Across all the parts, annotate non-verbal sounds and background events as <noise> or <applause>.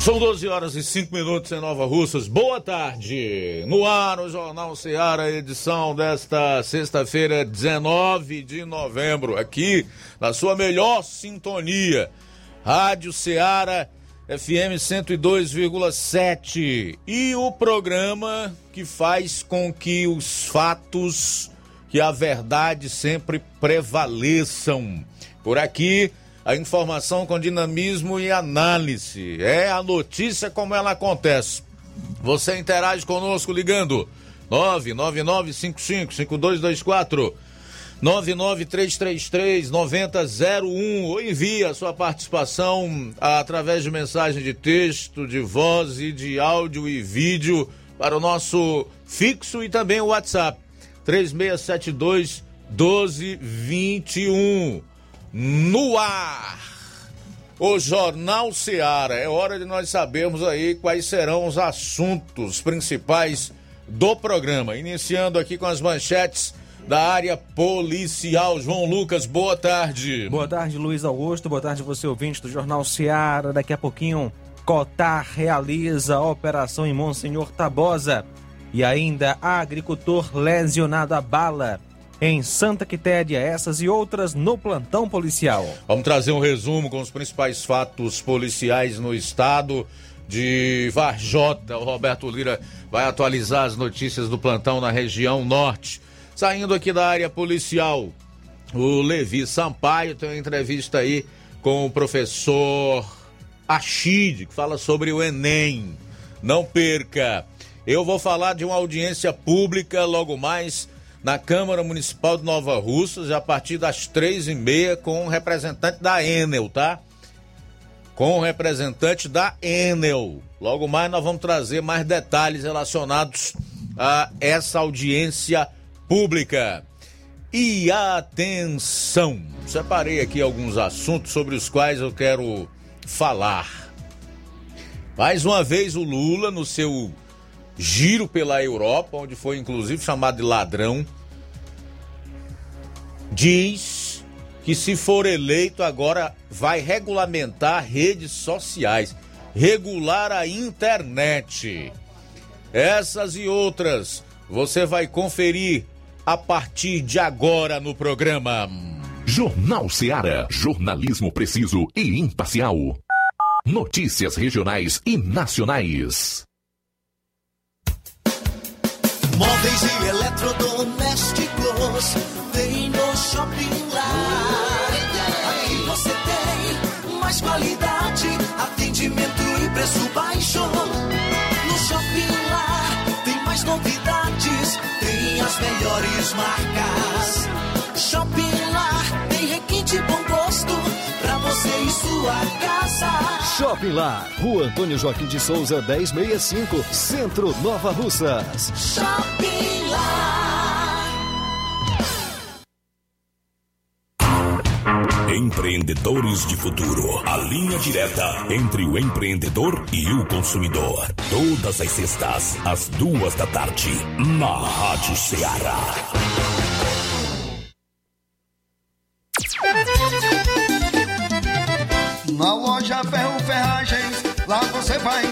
São 12 horas e 5 minutos em Nova Russas. Boa tarde. No ar, o Jornal Ceará, edição desta sexta-feira, 19 de novembro. Aqui, na sua melhor sintonia. Rádio Ceará, FM 102,7. E o programa que faz com que os fatos, que a verdade sempre prevaleçam. Por aqui a informação com dinamismo e análise. É a notícia como ela acontece. Você interage conosco ligando 999555224 99333-9001 ou envia sua participação através de mensagem de texto, de voz e de áudio e vídeo para o nosso fixo e também o WhatsApp 3672 1221 no ar. O Jornal Seara. É hora de nós sabermos aí quais serão os assuntos principais do programa. Iniciando aqui com as manchetes da área policial. João Lucas, boa tarde. Boa tarde, Luiz Augusto. Boa tarde, você ouvinte do Jornal Seara. Daqui a pouquinho, Cotar realiza a operação em Monsenhor Tabosa. E ainda, agricultor lesionado a bala em Santa Quitéria, essas e outras no plantão policial. Vamos trazer um resumo com os principais fatos policiais no estado de Varjota. O Roberto Lira vai atualizar as notícias do plantão na região norte. Saindo aqui da área policial, o Levi Sampaio tem uma entrevista aí com o professor Achide, que fala sobre o Enem. Não perca! Eu vou falar de uma audiência pública logo mais na Câmara Municipal de Nova Russas, a partir das três e meia, com um representante da Enel, tá? Com o um representante da Enel. Logo mais nós vamos trazer mais detalhes relacionados a essa audiência pública. E atenção! Separei aqui alguns assuntos sobre os quais eu quero falar. Mais uma vez o Lula, no seu giro pela Europa, onde foi inclusive chamado de ladrão, diz que se for eleito agora vai regulamentar redes sociais, regular a internet. Essas e outras você vai conferir a partir de agora no programa. Jornal Seara, jornalismo preciso e imparcial. Notícias regionais e nacionais. Móveis e eletrodomésticos tem no Shopping Lar. Aqui você tem mais qualidade, atendimento e preço baixo. No Shopping Lar tem mais novidades, tem as melhores marcas. Sua casa. Shopping Lar, Rua Antônio Joaquim de Souza, 1065, Centro Nova Russas. Shopping Lar. Empreendedores de Futuro. A linha direta entre o empreendedor e o consumidor. Todas as sextas, às duas da tarde, na Rádio Ceará. Na loja Ferro Ferragens, lá você vai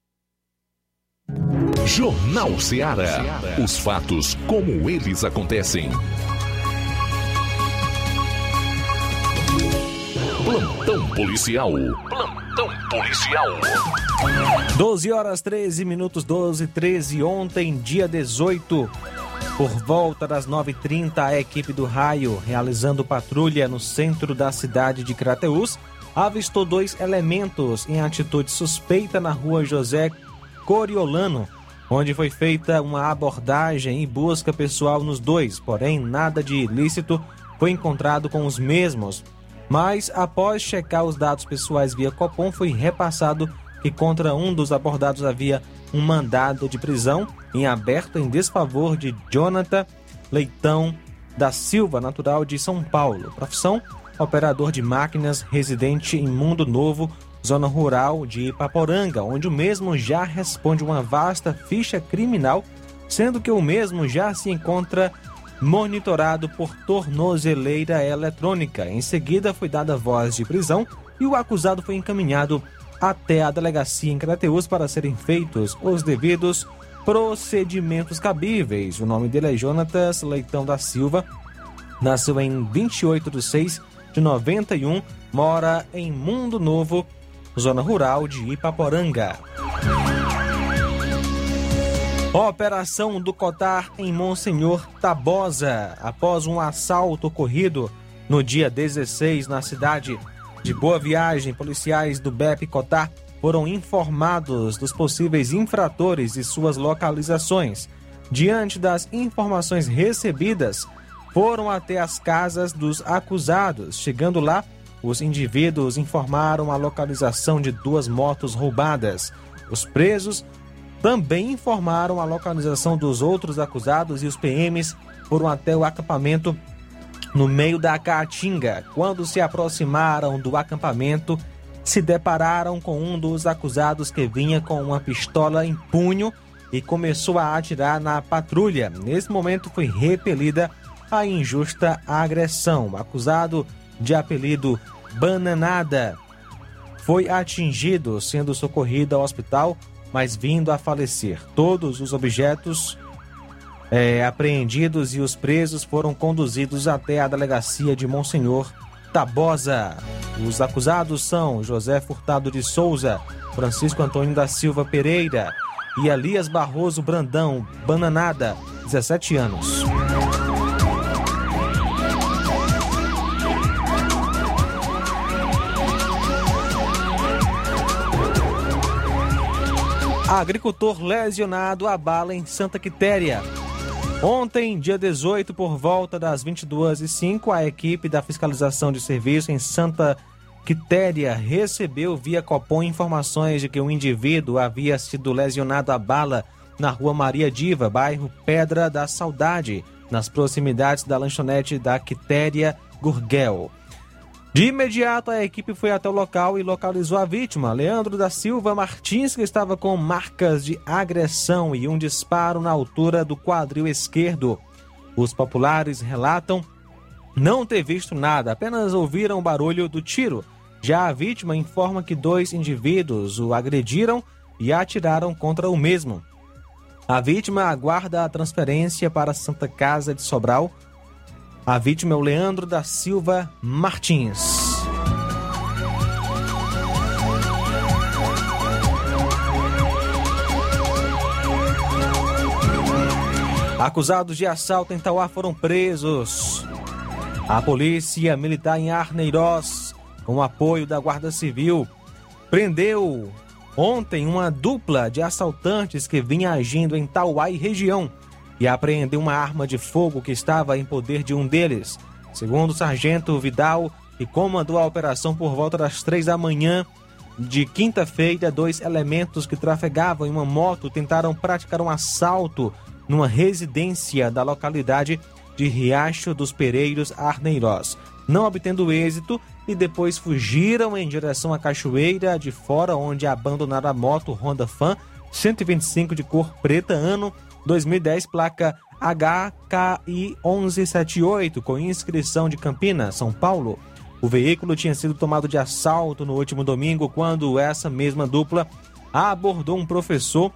Jornal Ceará. Os fatos como eles acontecem. Plantão policial. Plantão policial. 12 horas 13 minutos 12 13 ontem, dia 18. Por volta das 9h30, a equipe do Raio, realizando patrulha no centro da cidade de Crateús, avistou dois elementos em atitude suspeita na rua José Coriolano, onde foi feita uma abordagem e busca pessoal nos dois, porém nada de ilícito foi encontrado com os mesmos. Mas após checar os dados pessoais via Copom, foi repassado que contra um dos abordados havia um mandado de prisão em aberto em desfavor de Jonathan Leitão da Silva, natural de São Paulo. Profissão: operador de máquinas, residente em Mundo Novo, zona rural de Ipaporanga, onde o mesmo já responde uma vasta ficha criminal, sendo que o mesmo já se encontra monitorado por tornozeleira eletrônica. Em seguida, foi dada voz de prisão e o acusado foi encaminhado até a delegacia em Crateus para serem feitos os devidos procedimentos cabíveis. O nome dele é Jonatas Leitão da Silva. Nasceu em 28 de 6 de 91, mora em Mundo Novo, zona rural de Ipaporanga. Operação do Cotar em Monsenhor Tabosa. Após um assalto ocorrido no dia 16 na cidade de Boa Viagem, policiais do BEP Cotar foram informados dos possíveis infratores e suas localizações. Diante das informações recebidas, foram até as casas dos acusados. Chegando lá, os indivíduos informaram a localização de duas motos roubadas. Os presos também informaram a localização dos outros acusados e os PMs foram até o acampamento no meio da Caatinga. Quando se aproximaram do acampamento, se depararam com um dos acusados que vinha com uma pistola em punho e começou a atirar na patrulha. Nesse momento foi repelida a injusta agressão. O acusado de apelido Bananada foi atingido, sendo socorrido ao hospital, mas vindo a falecer. Todos os objetos é, apreendidos e os presos foram conduzidos até a delegacia de Monsenhor Tabosa. Os acusados são José Furtado de Souza, Francisco Antônio da Silva Pereira e Elias Barroso Brandão Bananada, 17 anos. Agricultor lesionado a bala em Santa Quitéria. Ontem, dia 18, por volta das 22h05, a equipe da fiscalização de serviço em Santa Quitéria recebeu via Copom informações de que um indivíduo havia sido lesionado a bala na rua Maria Diva, bairro Pedra da Saudade, nas proximidades da lanchonete da Quitéria Gurgel. De imediato, a equipe foi até o local e localizou a vítima, Leandro da Silva Martins, que estava com marcas de agressão e um disparo na altura do quadril esquerdo. Os populares relatam não ter visto nada, apenas ouviram o barulho do tiro. Já a vítima informa que dois indivíduos o agrediram e atiraram contra o mesmo. A vítima aguarda a transferência para Santa Casa de Sobral. A vítima é o Leandro da Silva Martins. Acusados de assalto em Tauá foram presos. A polícia militar em Arneiroz, com apoio da Guarda Civil, prendeu ontem uma dupla de assaltantes que vinha agindo em Tauá e região e apreendeu uma arma de fogo que estava em poder de um deles. Segundo o sargento Vidal, que comandou a operação por volta das três da manhã de quinta-feira, dois elementos que trafegavam em uma moto tentaram praticar um assalto numa residência da localidade de Riacho dos Pereiros, Arneiroz, não obtendo êxito e depois fugiram em direção à cachoeira de fora, onde abandonaram a moto Honda Fan 125 de cor preta, ano 2010, placa HKI 1178, com inscrição de Campinas, São Paulo. O veículo tinha sido tomado de assalto no último domingo, quando essa mesma dupla abordou um professor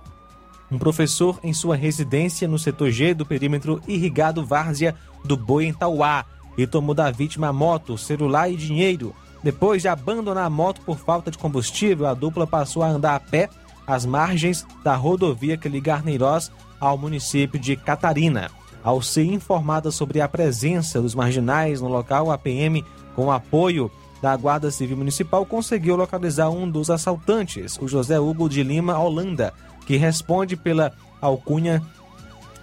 um professor em sua residência no setor G do perímetro irrigado Várzea do Boi em Tauá e tomou da vítima a moto, celular e dinheiro. Depois de abandonar a moto por falta de combustível, a dupla passou a andar a pé às margens da rodovia que liga Arneiroz ao município de Catarina. Ao ser informada sobre a presença dos marginais no local, a PM, com apoio da Guarda Civil Municipal, conseguiu localizar um dos assaltantes, o José Hugo de Lima Holanda, que responde pela alcunha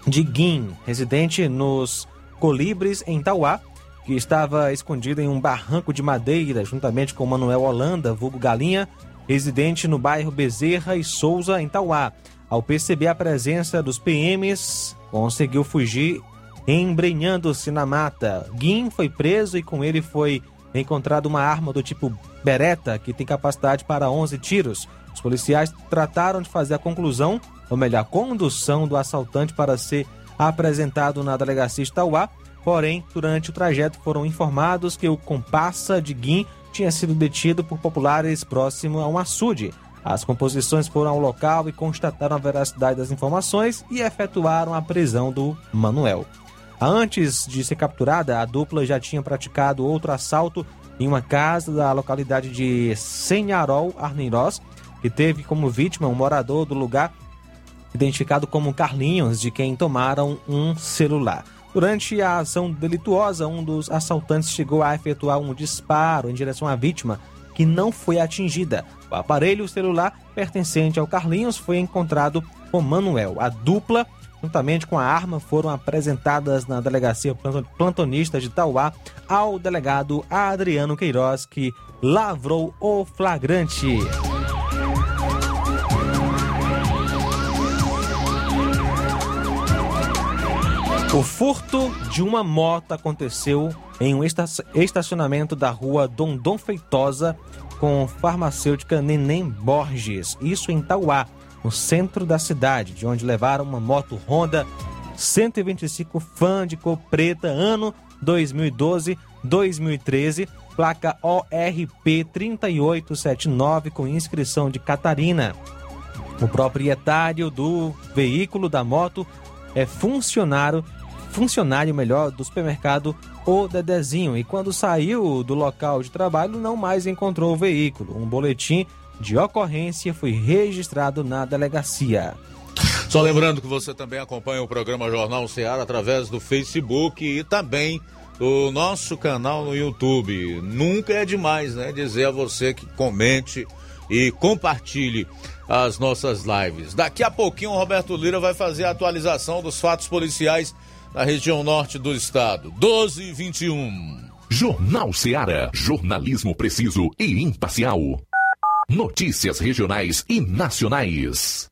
de Guim, residente nos Colibres, em Tauá, que estava escondido em um barranco de madeira, juntamente com Manuel Holanda, vulgo Galinha, residente no bairro Bezerra e Souza, em Tauá. Ao perceber a presença dos PMs, conseguiu fugir embrenhando-se na mata. Guim foi preso e com ele foi encontrada uma arma do tipo Beretta, que tem capacidade para 11 tiros. Os policiais trataram de fazer a conclusão, ou melhor, a condução do assaltante para ser apresentado na delegacia de Tauá, porém, durante o trajeto foram informados que o comparsa de Guim tinha sido detido por populares próximo a um açude. As composições foram ao local e constataram a veracidade das informações e efetuaram a prisão do Manuel. Antes de ser capturada, a dupla já tinha praticado outro assalto em uma casa da localidade de Senharol, Arneiroz, que teve como vítima um morador do lugar identificado como Carlinhos, de quem tomaram um celular. Durante a ação delituosa, um dos assaltantes chegou a efetuar um disparo em direção à vítima, que não foi atingida. O aparelho celular pertencente ao Carlinhos foi encontrado com Manuel. A dupla, juntamente com a arma, foram apresentadas na delegacia plantonista de Tauá ao delegado Adriano Queiroz, que lavrou o flagrante. O furto de uma moto aconteceu em um estacionamento da rua Dondon Feitosa com farmacêutica Neném Borges, isso em Tauá, no centro da cidade, de onde levaram uma moto Honda 125 Fan de cor preta, ano 2012-2013, placa ORP 3879 com inscrição de Catarina. O proprietário do veículo da moto é funcionário funcionário melhor do supermercado O Dedezinho e quando saiu do local de trabalho não mais encontrou o veículo. Um boletim de ocorrência foi registrado na delegacia. Só lembrando que você também acompanha o programa Jornal Ceará através do Facebook e também do nosso canal no YouTube. Nunca é demais, né? Dizer a você que comente e compartilhe as nossas lives. Daqui a pouquinho o Roberto Lira vai fazer a atualização dos fatos policiais na região norte do estado. 12 e 21. Jornal Seara. Jornalismo preciso e imparcial. Notícias regionais e nacionais.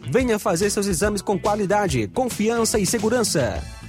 Venha fazer seus exames com qualidade, confiança e segurança.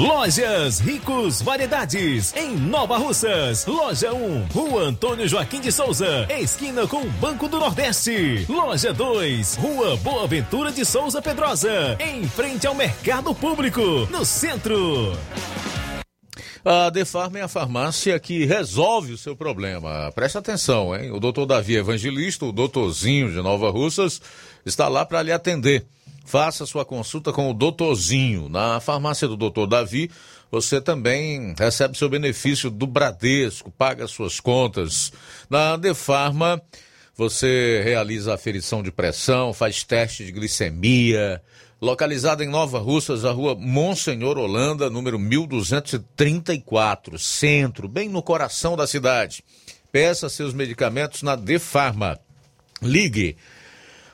Lojas Ricos Variedades, em Nova Russas. Loja 1, Rua Antônio Joaquim de Souza, esquina com o Banco do Nordeste. Loja 2, Rua Boa Ventura de Souza Pedrosa, em frente ao Mercado Público, no centro. A Defarma é a farmácia que resolve o seu problema. Preste atenção, hein? O doutor Davi Evangelista, o doutorzinho de Nova Russas, está lá para lhe atender. Faça sua consulta com o doutorzinho. Na farmácia do doutor Davi, você também recebe seu benefício do Bradesco, paga suas contas. Na Defarma, você realiza aferição de pressão, faz teste de glicemia. Localizada em Nova Russas, a rua Monsenhor Holanda, número 1234, centro, bem no coração da cidade. Peça seus medicamentos na Defarma. Ligue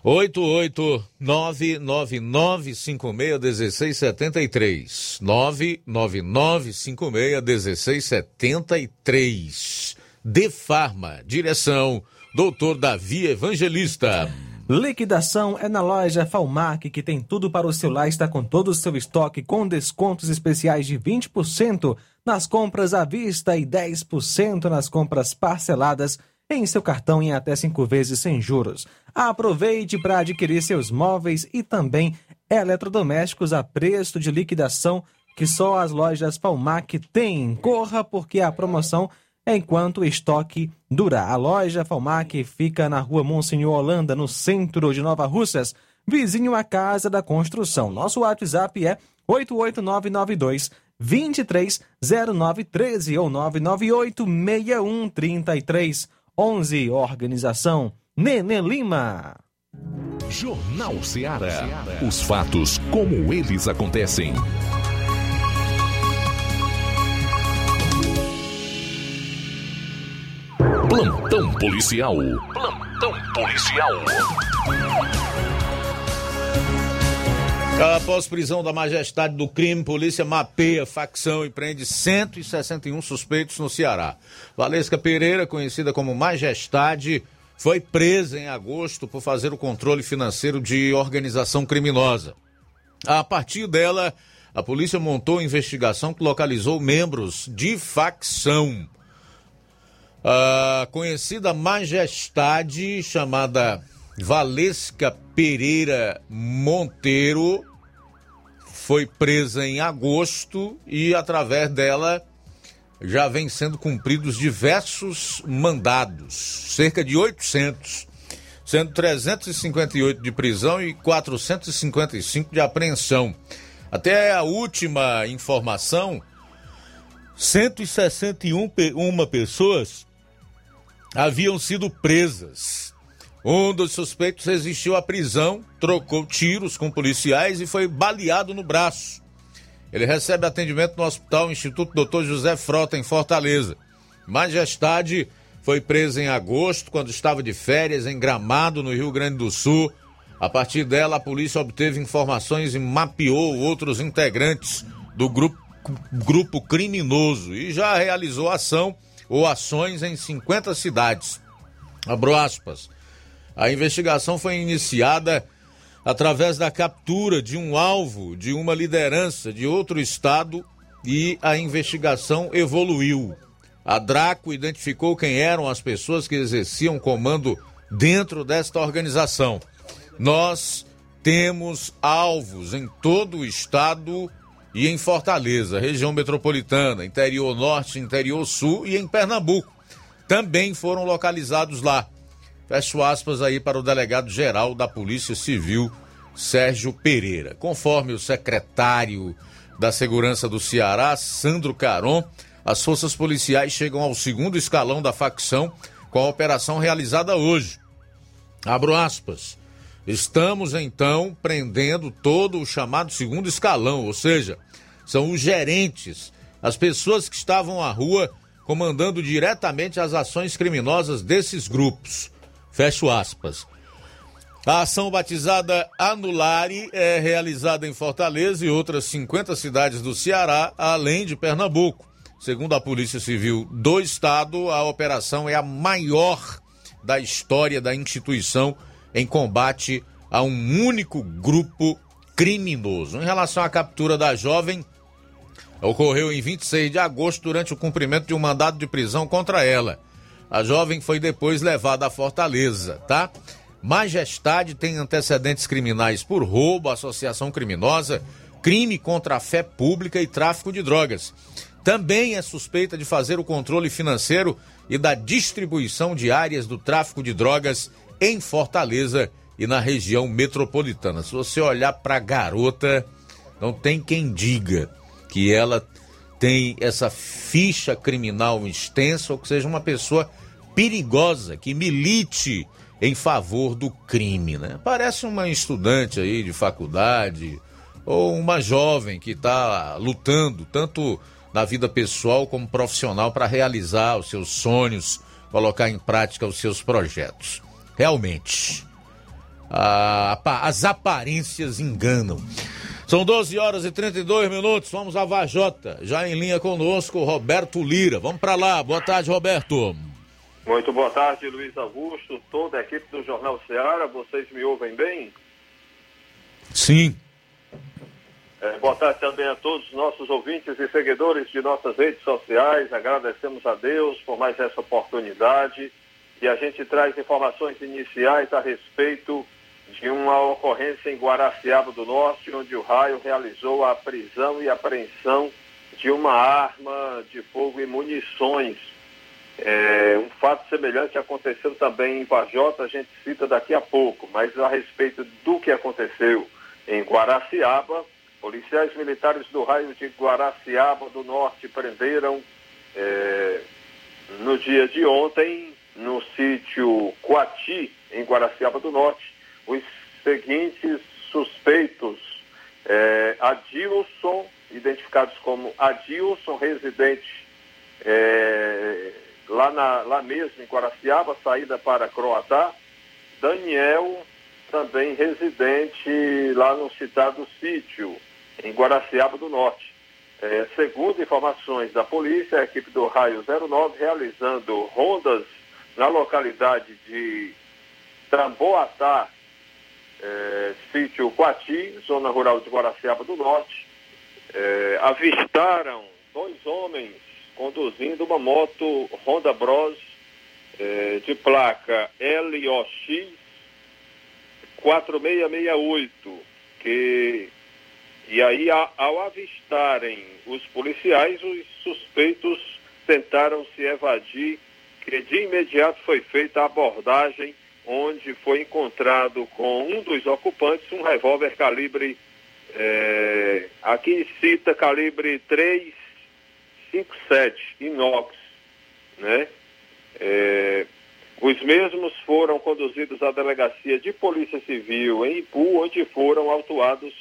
889-9956-1673. 99956-1673. De Farma, direção, doutor Davi Evangelista. Liquidação é na loja Falmac, que tem tudo para o seu lar, está com todo o seu estoque, com descontos especiais de 20% nas compras à vista e 10% nas compras parceladas em seu cartão em até cinco vezes sem juros. Aproveite para adquirir seus móveis e também eletrodomésticos a preço de liquidação que só as lojas Falmac têm. Corra porque a promoção é enquanto o estoque durar. A loja Falmac fica na rua Monsenhor Holanda, no centro de Nova Russas, vizinho à Casa da Construção. Nosso WhatsApp é 88992 230913 ou 998 6133 11. Organização Nenê Lima. Jornal Ceará. Os fatos como eles acontecem. Plantão policial. Plantão policial. Após prisão da majestade do crime, polícia mapeia facção e prende 161 suspeitos no Ceará. Valesca Pereira, conhecida como Majestade, foi presa em agosto por fazer o controle financeiro de organização criminosa. A partir dela, a polícia montou investigação que localizou membros de facção. A conhecida Majestade, chamada Valesca Pereira Monteiro, foi presa em agosto e, através dela, já vem sendo cumpridos diversos mandados, cerca de 800, sendo 358 de prisão e 455 de apreensão. Até a última informação, 161 uma pessoas haviam sido presas. Um dos suspeitos resistiu à prisão, trocou tiros com policiais e foi baleado no braço. Ele recebe atendimento no Hospital Instituto Dr. José Frota, em Fortaleza. Majestade foi presa em agosto, quando estava de férias em Gramado, no Rio Grande do Sul. A partir dela, a polícia obteve informações e mapeou outros integrantes do grupo, grupo criminoso e já realizou ação ou ações em 50 cidades. Abro aspas. A investigação foi iniciada através da captura de um alvo de uma liderança de outro estado e a investigação evoluiu. A Draco identificou quem eram as pessoas que exerciam comando dentro desta organização. Nós temos alvos em todo o estado e em Fortaleza, região metropolitana, interior norte, interior sul e em Pernambuco. Também foram localizados lá. Fecho aspas aí para o delegado geral da Polícia Civil, Sérgio Pereira. Conforme o secretário da Segurança do Ceará, Sandro Caron, as forças policiais chegam ao segundo escalão da facção com a operação realizada hoje. Abro aspas. Estamos então prendendo todo o chamado segundo escalão, ou seja, são os gerentes, as pessoas que estavam à rua comandando diretamente as ações criminosas desses grupos. Fecho aspas. A ação batizada Anulare é realizada em Fortaleza e outras 50 cidades do Ceará, além de Pernambuco. Segundo a Polícia Civil do Estado, a operação é a maior da história da instituição em combate a um único grupo criminoso. Em relação à captura da jovem, ocorreu em 26 de agosto durante o cumprimento de um mandado de prisão contra ela. A jovem foi depois levada à Fortaleza, tá? Majestade tem antecedentes criminais por roubo, associação criminosa, crime contra a fé pública e tráfico de drogas. Também é suspeita de fazer o controle financeiro e da distribuição de áreas do tráfico de drogas em Fortaleza e na região metropolitana. Se você olhar para a garota, não tem quem diga que ela tem essa ficha criminal extensa ou que seja uma pessoa perigosa, que milite em favor do crime, né? Parece uma estudante aí de faculdade ou uma jovem que está lutando tanto na vida pessoal como profissional para realizar os seus sonhos, colocar em prática os seus projetos. Realmente, a, as aparências enganam. São 12 horas e 32 minutos. Vamos a Vajota. Já em linha conosco, Roberto Lira. Vamos para lá. Boa tarde, Roberto. Muito boa tarde, Luiz Augusto, toda a equipe do Jornal Ceará. Vocês me ouvem bem? Sim. É, boa tarde também a todos os nossos ouvintes e seguidores de nossas redes sociais. Agradecemos a Deus por mais essa oportunidade e a gente traz informações iniciais a respeito de uma ocorrência em Guaraciaba do Norte, onde o raio realizou a prisão e apreensão de uma arma de fogo e munições. É, um fato semelhante aconteceu também em Vajota, a gente cita daqui a pouco, mas a respeito do que aconteceu em Guaraciaba, Policiais militares do raio de Guaraciaba do Norte prenderam é, no dia de ontem, no sítio Coati, em Guaraciaba do Norte, os seguintes suspeitos. É, Adilson, identificados como Adilson, residente é, lá, na, lá mesmo em Guaraciaba, saída para Croatá. Daniel, também residente lá no citado sítio em Guaraciaba do Norte. É, segundo informações da polícia, a equipe do Raio 09 realizando rondas na localidade de Tamboatá, é, sítio Quati, zona rural de Guaraciaba do Norte, é, avistaram dois homens conduzindo uma moto Honda Bros é, de placa LOX 4668, que e aí, ao avistarem os policiais, os suspeitos tentaram se evadir, que de imediato foi feita a abordagem, onde foi encontrado com um dos ocupantes um revólver calibre, é, aqui cita calibre 357, inox, né? É, os mesmos foram conduzidos à delegacia de polícia civil em Ipu, onde foram autuados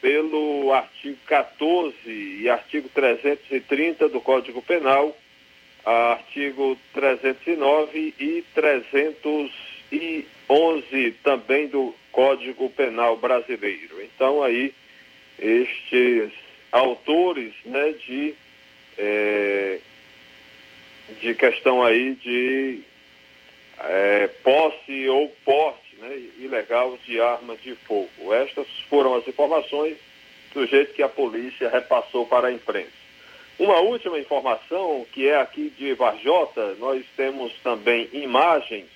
pelo artigo 14 e artigo 330 do Código Penal, artigo 309 e 311 também do Código Penal brasileiro. Então aí estes autores né, de, é, de questão aí de é, posse ou porte né, ilegal de arma de fogo. Estas foram as informações do jeito que a polícia repassou para a imprensa. Uma última informação, que é aqui de Varjota, nós temos também imagens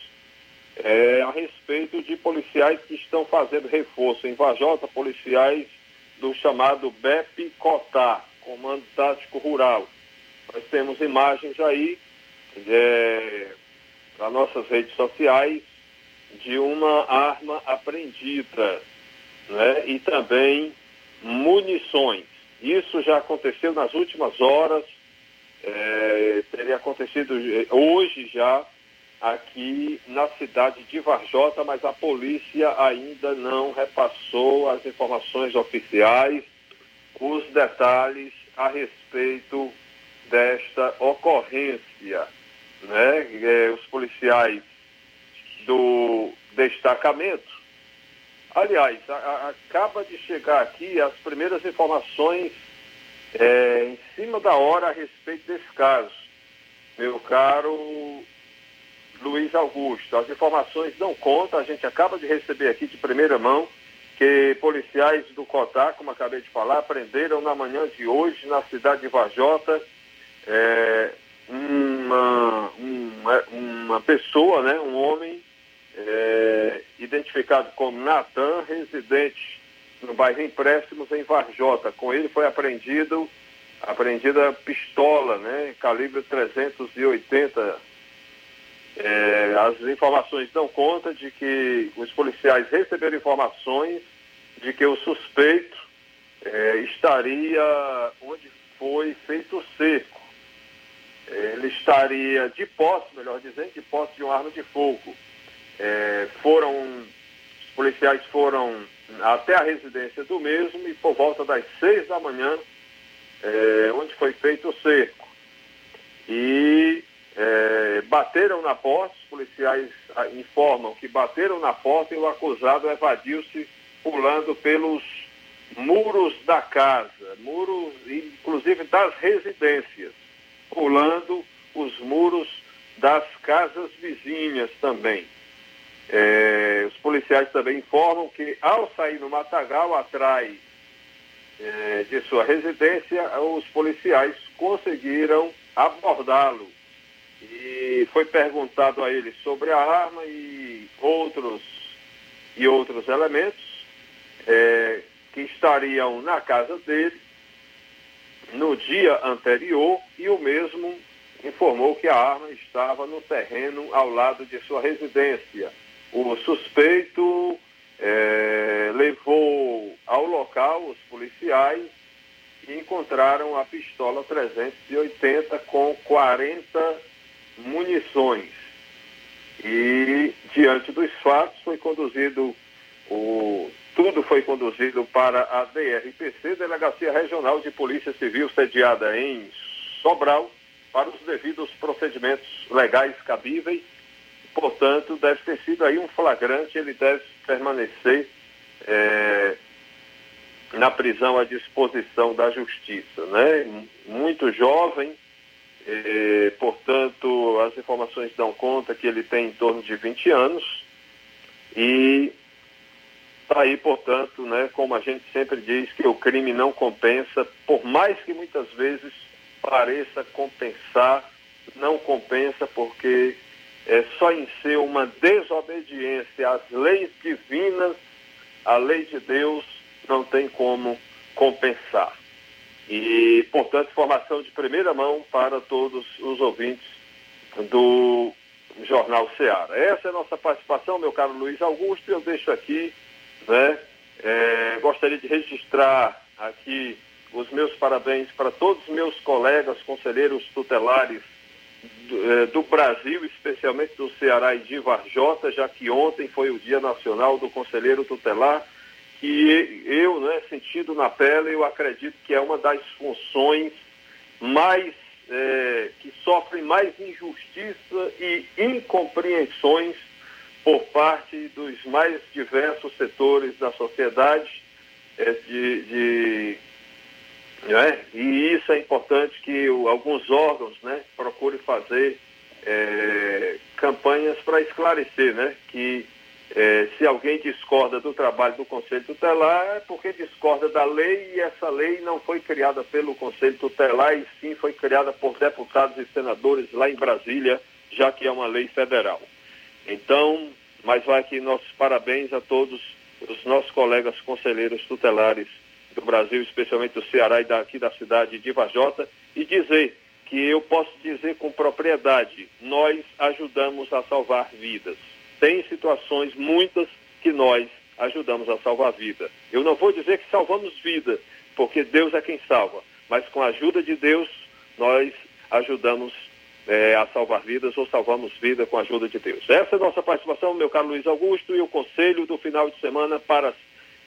é, a respeito de policiais que estão fazendo reforço em Varjota, policiais do chamado BEP Cotar, Comando Tático Rural. Nós temos imagens aí é, nas nossas redes sociais de uma arma apreendida né? e também munições. Isso já aconteceu nas últimas horas, é, teria acontecido hoje já aqui na cidade de Varjota, mas a polícia ainda não repassou as informações oficiais, os detalhes a respeito desta ocorrência. Né? É, os policiais do destacamento. Aliás, a, a, acaba de chegar aqui as primeiras informações é, em cima da hora a respeito desse caso. Meu caro Luiz Augusto, as informações não contam, a gente acaba de receber aqui de primeira mão que policiais do COTAR, como acabei de falar, prenderam na manhã de hoje, na cidade de Vajota, é, uma, uma, uma, pessoa, né, um homem, é, identificado como Natan, residente no bairro Empréstimos, em Varjota. Com ele foi apreendido, apreendida pistola, né, calibre 380. É, as informações dão conta de que os policiais receberam informações de que o suspeito é, estaria onde foi feito o cerco. Ele estaria de posse, melhor dizendo, de posse de uma arma de fogo. É, foram, os policiais foram até a residência do mesmo e por volta das seis da manhã, é, onde foi feito o cerco. E é, bateram na porta, os policiais ah, informam que bateram na porta e o acusado evadiu-se pulando pelos muros da casa, muros inclusive das residências, pulando os muros das casas vizinhas também. É, os policiais também informam que ao sair no matagal atrás é, de sua residência, os policiais conseguiram abordá-lo. E foi perguntado a ele sobre a arma e outros, e outros elementos é, que estariam na casa dele no dia anterior e o mesmo informou que a arma estava no terreno ao lado de sua residência. O suspeito é, levou ao local os policiais e encontraram a pistola 380 com 40 munições. E, diante dos fatos, foi conduzido o tudo foi conduzido para a DRPC, Delegacia Regional de Polícia Civil, sediada em Sobral, para os devidos procedimentos legais cabíveis. Portanto, deve ter sido aí um flagrante, ele deve permanecer é, na prisão à disposição da justiça. Né? Muito jovem, é, portanto, as informações dão conta que ele tem em torno de 20 anos e Está aí, portanto, né, como a gente sempre diz, que o crime não compensa, por mais que muitas vezes pareça compensar, não compensa porque é só em ser uma desobediência às leis divinas, a lei de Deus não tem como compensar. E, portanto, informação de primeira mão para todos os ouvintes do Jornal Ceará. Essa é a nossa participação, meu caro Luiz Augusto, e eu deixo aqui né? É, gostaria de registrar aqui os meus parabéns para todos os meus colegas conselheiros tutelares do, é, do, Brasil, especialmente do Ceará e de Varjota, já que ontem foi o Dia Nacional do Conselheiro Tutelar, e eu, né, sentido na pele, eu acredito que é uma das funções mais é, que sofrem mais injustiça e incompreensões por parte dos mais diversos setores da sociedade, é, de, de é? e isso é importante que o, alguns órgãos né, procurem fazer é, campanhas para esclarecer né, que é, se alguém discorda do trabalho do Conselho Tutelar é porque discorda da lei e essa lei não foi criada pelo Conselho Tutelar e sim foi criada por deputados e senadores lá em Brasília, já que é uma lei federal. Então, mas vai aqui nossos parabéns a todos os nossos colegas conselheiros tutelares do Brasil, especialmente do Ceará e daqui da cidade de Vajota, e dizer que eu posso dizer com propriedade, nós ajudamos a salvar vidas. Tem situações, muitas, que nós ajudamos a salvar vida. Eu não vou dizer que salvamos vida, porque Deus é quem salva, mas com a ajuda de Deus, nós ajudamos é, a salvar vidas ou salvamos vida com a ajuda de Deus. Essa é a nossa participação, meu caro Luiz Augusto, e o conselho do final de semana para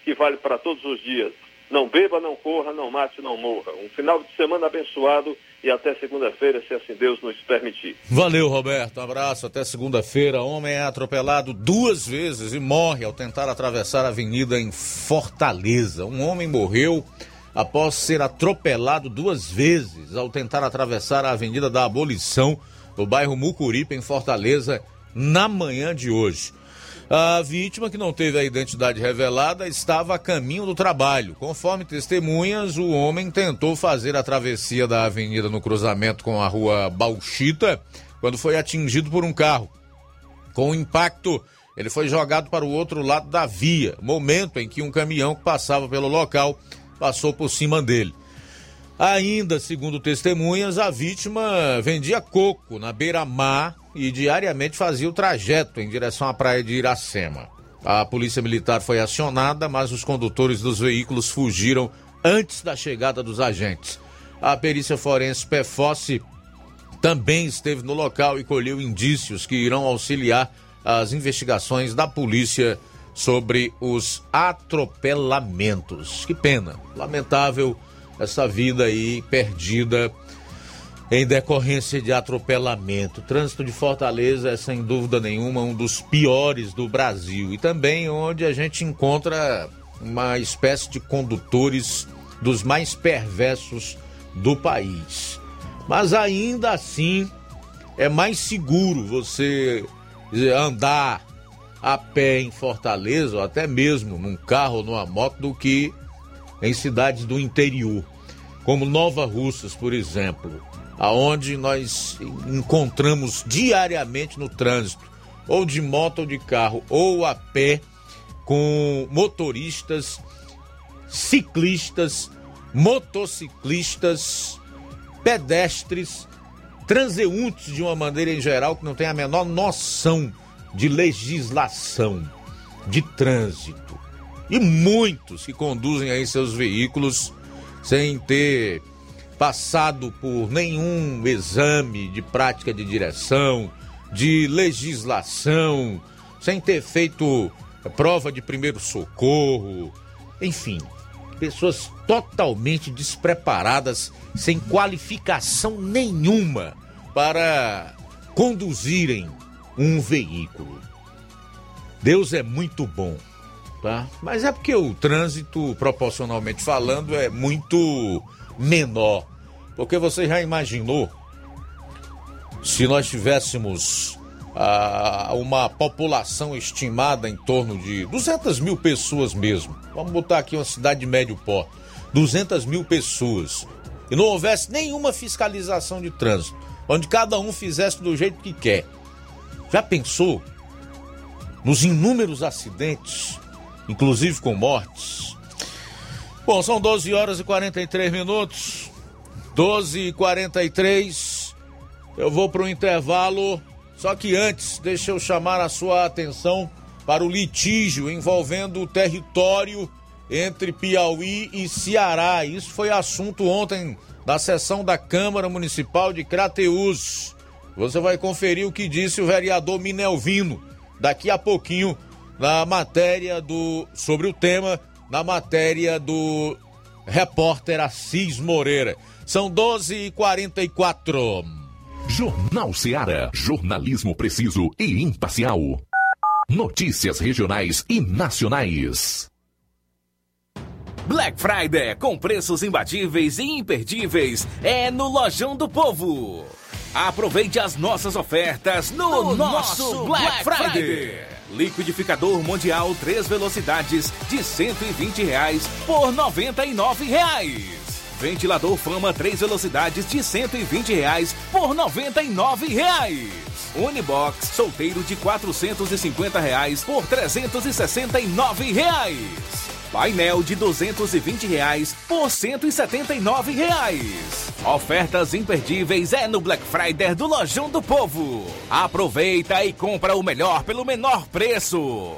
que vale para todos os dias. Não beba, não corra, não mate, não morra. Um final de semana abençoado e até segunda-feira, se assim Deus nos permitir. Valeu, Roberto. Um abraço. Até segunda-feira. Homem é atropelado duas vezes e morre ao tentar atravessar a avenida em Fortaleza. Um homem morreu após ser atropelado duas vezes ao tentar atravessar a Avenida da Abolição, no bairro Mucuripe, em Fortaleza, na manhã de hoje. A vítima, que não teve a identidade revelada, estava a caminho do trabalho. Conforme testemunhas, o homem tentou fazer a travessia da avenida no cruzamento com a rua Bauchita quando foi atingido por um carro. Com o impacto, ele foi jogado para o outro lado da via, momento em que um caminhão que passava pelo local passou por cima dele. Ainda, segundo testemunhas, a vítima vendia coco na beira-mar e diariamente fazia o trajeto em direção à praia de Iracema. A polícia militar foi acionada, mas os condutores dos veículos fugiram antes da chegada dos agentes. A perícia forense PFOSSE também esteve no local e colheu indícios que irão auxiliar as investigações da polícia sobre os atropelamentos. Que pena, lamentável essa vida aí perdida em decorrência de atropelamento. O trânsito de Fortaleza é, sem dúvida nenhuma, um dos piores do Brasil e também onde a gente encontra uma espécie de condutores dos mais perversos do país. Mas ainda assim, é mais seguro você andar a pé em Fortaleza, ou até mesmo num carro ou numa moto, do que em cidades do interior, como Nova Russas, por exemplo aonde nós encontramos diariamente no trânsito, ou de moto ou de carro, ou a pé, com motoristas, ciclistas, motociclistas, pedestres, transeuntes de uma maneira em geral que não tem a menor noção de legislação, de trânsito. E muitos que conduzem aí seus veículos sem ter passado por nenhum exame de prática de direção, de legislação, sem ter feito prova de primeiro socorro, enfim, pessoas totalmente despreparadas, sem qualificação nenhuma para conduzirem um veículo. Deus é muito bom, tá? Mas é porque o trânsito, proporcionalmente falando, é muito menor. Porque você já imaginou se nós tivéssemos ah, uma população estimada em torno de 200 mil pessoas mesmo. Vamos botar aqui uma cidade de médio porte. 200 mil pessoas. E não houvesse nenhuma fiscalização de trânsito. Onde cada um fizesse do jeito que quer. Já pensou nos inúmeros acidentes, inclusive com mortes? Bom, são 12 horas e 43 minutos. 12 e 43 Eu vou para o intervalo. Só que antes, deixa eu chamar a sua atenção para o litígio envolvendo o território entre Piauí e Ceará. Isso foi assunto ontem da sessão da Câmara Municipal de Crateús. Você vai conferir o que disse o vereador Minelvino daqui a pouquinho na matéria do sobre o tema na matéria do repórter Assis Moreira. São 12h44. Jornal Seara. Jornalismo preciso e imparcial. Notícias regionais e nacionais. Black Friday com preços imbatíveis e imperdíveis é no Lojão do Povo. Aproveite as nossas ofertas no, no nosso, nosso, Black, Black Friday. Friday. Liquidificador Mundial 3 velocidades de 120 reais por 99 reais. Ventilador Fama 3 velocidades de 120 reais por 99 reais. Unibox solteiro de 450 reais por 369 reais. Painel de 220 reais por 179 reais. Ofertas imperdíveis é no Black Friday do Lojão do Povo. Aproveita e compra o melhor pelo menor preço.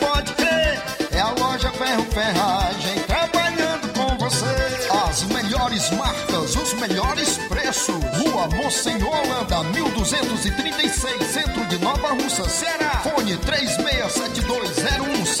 Rua Monsenhor Holanda, 1236, centro de Nova Russa, Ceará. Fone 36720179.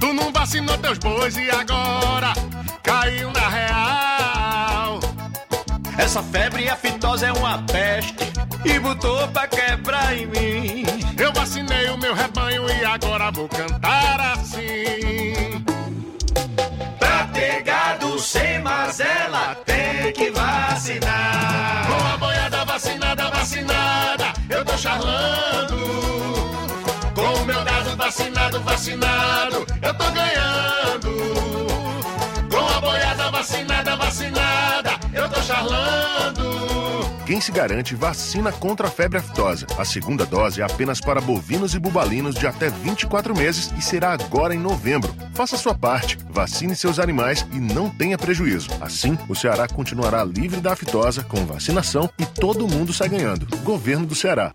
Tu não vacinou teus bois e agora caiu na real. Essa febre aftosa é uma peste e botou pra quebrar em mim. Eu vacinei o meu rebanho e agora vou cantar assim. Pra ter gado sem mazela, tem que vacinar. Com a boiada vacinada, vacinada, eu tô charlando. Vacinado, vacinado, eu tô ganhando. Com a boiada vacinada, vacinada, eu tô charlando. Quem se garante vacina contra a febre aftosa. A segunda dose é apenas para bovinos e bubalinos de até 24 meses e será agora em novembro. Faça sua parte, vacine seus animais e não tenha prejuízo. Assim, o Ceará continuará livre da aftosa com vacinação e todo mundo sai ganhando. Governo do Ceará.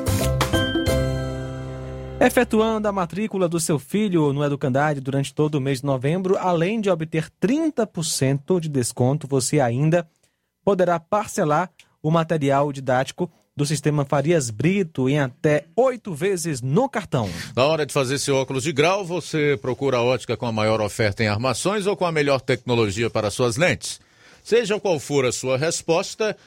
Efetuando a matrícula do seu filho no Educandade durante todo o mês de novembro, além de obter 30% de desconto, você ainda poderá parcelar o material didático do sistema Farias Brito em até oito vezes no cartão. Na hora de fazer seu óculos de grau, você procura a ótica com a maior oferta em armações ou com a melhor tecnologia para suas lentes. Seja qual for a sua resposta,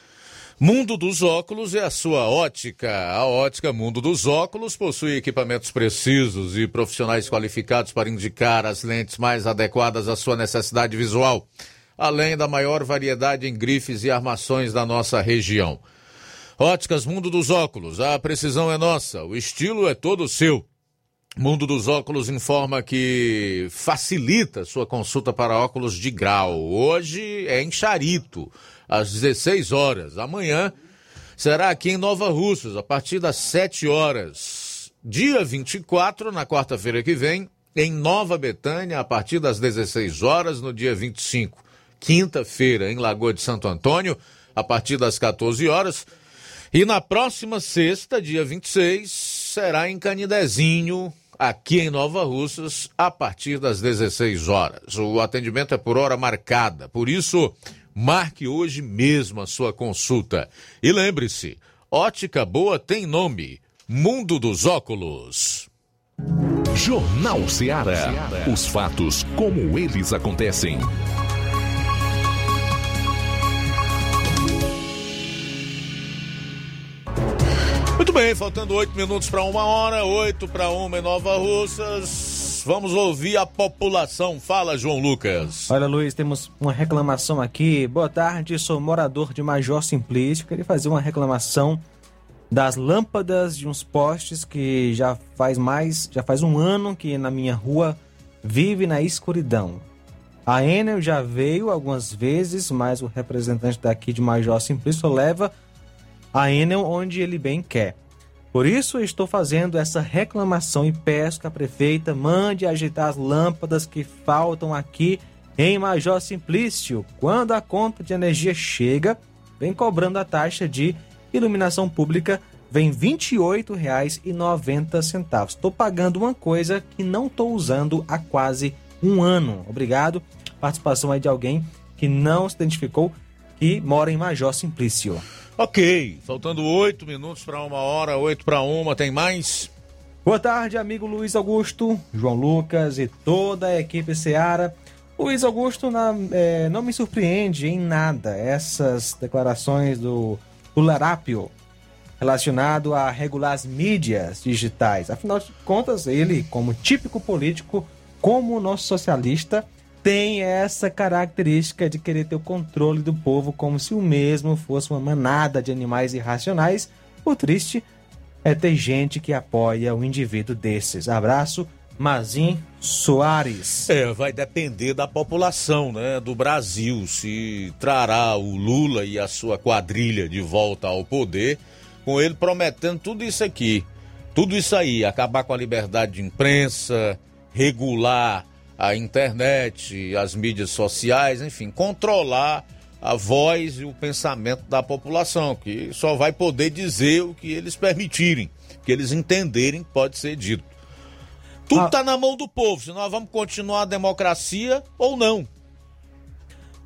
Mundo dos Óculos é a sua ótica. A ótica Mundo dos Óculos possui equipamentos precisos e profissionais qualificados para indicar as lentes mais adequadas à sua necessidade visual, além da maior variedade em grifes e armações da nossa região. Óticas Mundo dos Óculos, a precisão é nossa, o estilo é todo seu. Mundo dos Óculos informa que facilita sua consulta para óculos de grau. Hoje é em Charito às 16 horas. Amanhã será aqui em Nova Russas, a partir das 7 horas. Dia 24, na quarta-feira que vem, em Nova Betânia, a partir das 16 horas, no dia 25. Quinta-feira, em Lagoa de Santo Antônio, a partir das 14 horas. E na próxima sexta, dia 26, será em Canidezinho, aqui em Nova Russas, a partir das 16 horas. O atendimento é por hora marcada, por isso Marque hoje mesmo a sua consulta. E lembre-se, ótica boa tem nome: Mundo dos Óculos. Jornal Ceará. Os fatos como eles acontecem. Muito bem, faltando oito minutos para uma hora, oito para uma em Nova Russas. Vamos ouvir a população. Fala, João Lucas. Olha, Luiz, temos uma reclamação aqui. Boa tarde, sou morador de Major Simplício. Queria fazer uma reclamação das lâmpadas de uns postes que já faz mais, já faz um ano que na minha rua vive na escuridão. A Enel já veio algumas vezes, mas o representante daqui de Major Simplício leva a Enel onde ele bem quer. Por isso estou fazendo essa reclamação e peço que a prefeita mande agitar as lâmpadas que faltam aqui em Major Simplício. Quando a conta de energia chega, vem cobrando a taxa de iluminação pública, vem R$ 28,90. Estou pagando uma coisa que não estou usando há quase um ano. Obrigado. Participação aí de alguém que não se identificou que mora em Major Simplício. Ok, faltando oito minutos para uma hora, oito para uma, tem mais? Boa tarde, amigo Luiz Augusto, João Lucas e toda a equipe Seara. Luiz Augusto na, é, não me surpreende em nada essas declarações do, do Larápio relacionado a regular as mídias digitais. Afinal de contas, ele, como típico político, como nosso socialista, tem essa característica de querer ter o controle do povo como se o mesmo fosse uma manada de animais irracionais. O triste é ter gente que apoia um indivíduo desses. Abraço, Mazin Soares. É, vai depender da população, né, do Brasil, se trará o Lula e a sua quadrilha de volta ao poder, com ele prometendo tudo isso aqui. Tudo isso aí, acabar com a liberdade de imprensa, regular a internet, as mídias sociais, enfim, controlar a voz e o pensamento da população, que só vai poder dizer o que eles permitirem, que eles entenderem que pode ser dito. Tudo está ah. na mão do povo, se nós vamos continuar a democracia ou não.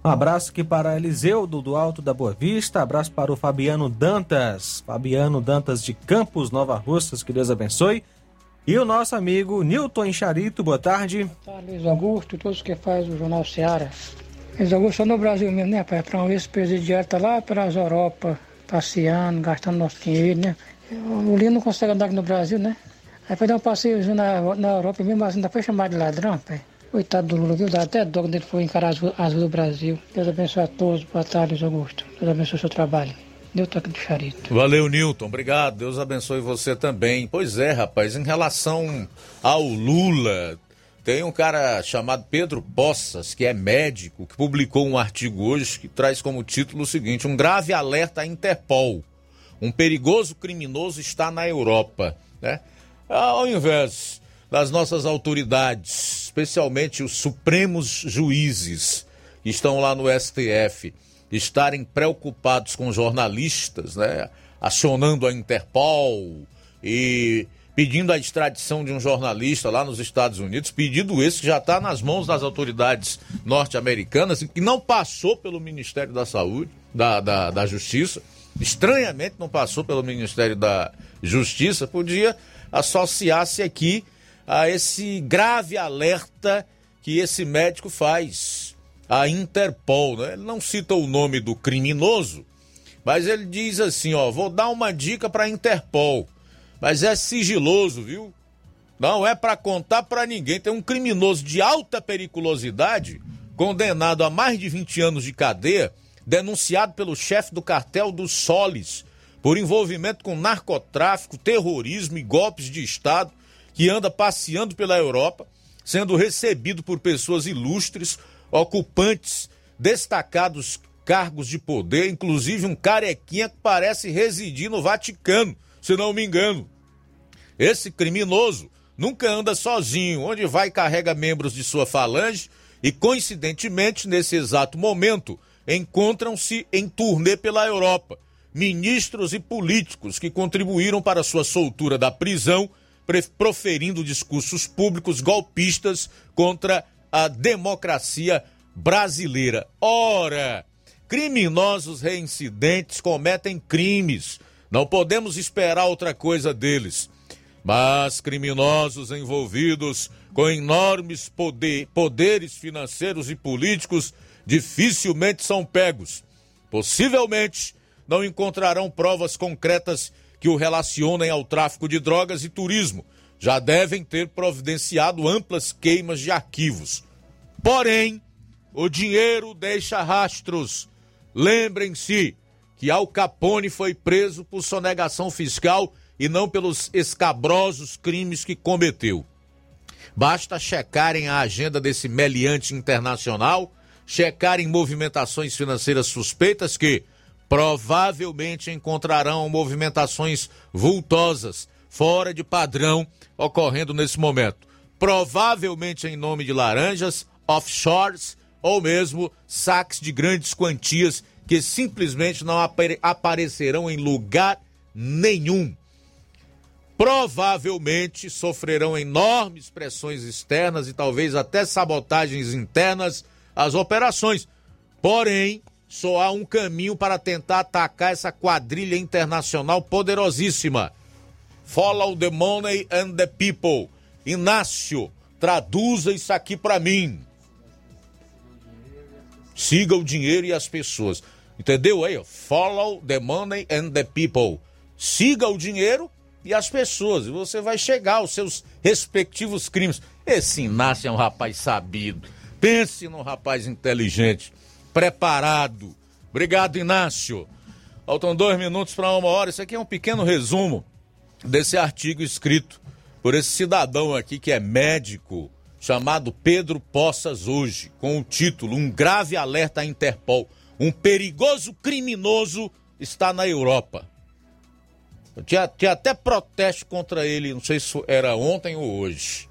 Um abraço aqui para Eliseu do, do Alto da Boa Vista, abraço para o Fabiano Dantas, Fabiano Dantas de Campos, Nova Russas, que Deus abençoe. E o nosso amigo Newton Charito, boa tarde. Boa tarde, Luiz Augusto, todos que fazem o Jornal Seara. Luiz Augusto, no Brasil mesmo, né, pai? Para um ex-presidiário tá lá pelas Europa, passeando, gastando nosso dinheiro, né? O Lino não consegue andar aqui no Brasil, né? Aí foi dar um passeio na, na Europa mesmo assim, ainda foi chamado de ladrão, pai. Coitado do Lula, viu? Dá até dó quando ele foi encarar as, as ruas do Brasil. Deus abençoe a todos. Boa tarde, Luiz Augusto. Deus abençoe o seu trabalho. Newton aqui do Charito. Valeu, Newton. Obrigado. Deus abençoe você também. Pois é, rapaz, em relação ao Lula, tem um cara chamado Pedro Poças, que é médico, que publicou um artigo hoje que traz como título o seguinte: Um grave alerta à Interpol. Um perigoso criminoso está na Europa. Né? Ao invés das nossas autoridades, especialmente os supremos juízes que estão lá no STF, estarem preocupados com jornalistas, né? Acionando a Interpol e pedindo a extradição de um jornalista lá nos Estados Unidos, pedido esse que já está nas mãos das autoridades norte-americanas e que não passou pelo Ministério da Saúde, da, da, da Justiça, estranhamente não passou pelo Ministério da Justiça, podia associar-se aqui a esse grave alerta que esse médico faz à Interpol. Né? Ele não cita o nome do criminoso, mas ele diz assim: ó, vou dar uma dica para a Interpol, mas é sigiloso, viu? Não é para contar para ninguém. Tem um criminoso de alta periculosidade, condenado a mais de 20 anos de cadeia, denunciado pelo chefe do cartel dos Solis por envolvimento com narcotráfico, terrorismo e golpes de Estado, que anda passeando pela Europa, sendo recebido por pessoas ilustres, ocupantes destacados cargos de poder, inclusive um carequinha que parece residir no Vaticano, se não me engano. Esse criminoso nunca anda sozinho, onde vai carrega membros de sua falange e, coincidentemente, nesse exato momento, encontram-se em turnê pela Europa ministros e políticos que contribuíram para sua soltura da prisão, proferindo discursos públicos golpistas contra a democracia brasileira. Ora, criminosos reincidentes cometem crimes. Não podemos esperar outra coisa deles. Mas criminosos envolvidos com enormes poder, poderes financeiros e políticos dificilmente são pegos. Possivelmente não encontrarão provas concretas que o relacionem ao tráfico de drogas e turismo. Já devem ter providenciado amplas queimas de arquivos. Porém, o dinheiro deixa rastros. Lembrem-se que Al Capone foi preso por sonegação fiscal e não pelos escabrosos crimes que cometeu. Basta checarem a agenda desse meliante internacional, checarem movimentações financeiras suspeitas que, provavelmente encontrarão movimentações vultosas, fora de padrão, ocorrendo nesse momento. Provavelmente em nome de laranjas, offshores ou mesmo saques de grandes quantias que simplesmente não aparecerão em lugar nenhum. Provavelmente sofrerão enormes pressões externas e talvez até sabotagens internas às operações. Porém, só há um caminho para tentar atacar essa quadrilha internacional poderosíssima. Follow the money and the people. Inácio, traduza isso aqui para mim. Siga o dinheiro e as pessoas. Entendeu aí? Follow the money and the people. Siga o dinheiro e as pessoas. E você vai chegar aos seus respectivos crimes. Esse Inácio é um rapaz sabido. Pense num rapaz inteligente preparado. Obrigado, Inácio. Faltam dois minutos para uma hora. Isso aqui é um pequeno resumo desse artigo escrito por esse cidadão aqui que é médico, chamado Pedro Poças hoje, com o título Um grave alerta à Interpol. Um perigoso criminoso está na Europa. Tinha, tinha até protesto contra ele, não sei se era ontem ou hoje.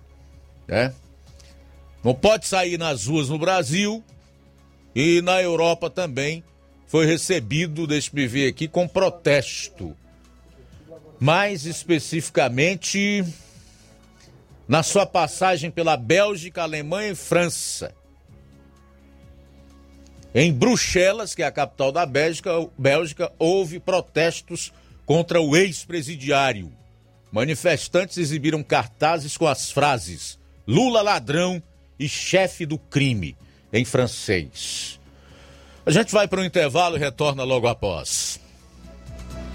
Né? Não pode sair nas ruas no Brasil, e na Europa também foi recebido, deixe-me ver aqui, com protesto. Mais especificamente na sua passagem pela Bélgica, Alemanha e França. Em Bruxelas, que é a capital da Bélgica, Bélgica houve protestos contra o ex-presidiário. Manifestantes exibiram cartazes com as frases Lula ladrão e chefe do crime em francês. A gente vai para o intervalo e retorna logo após.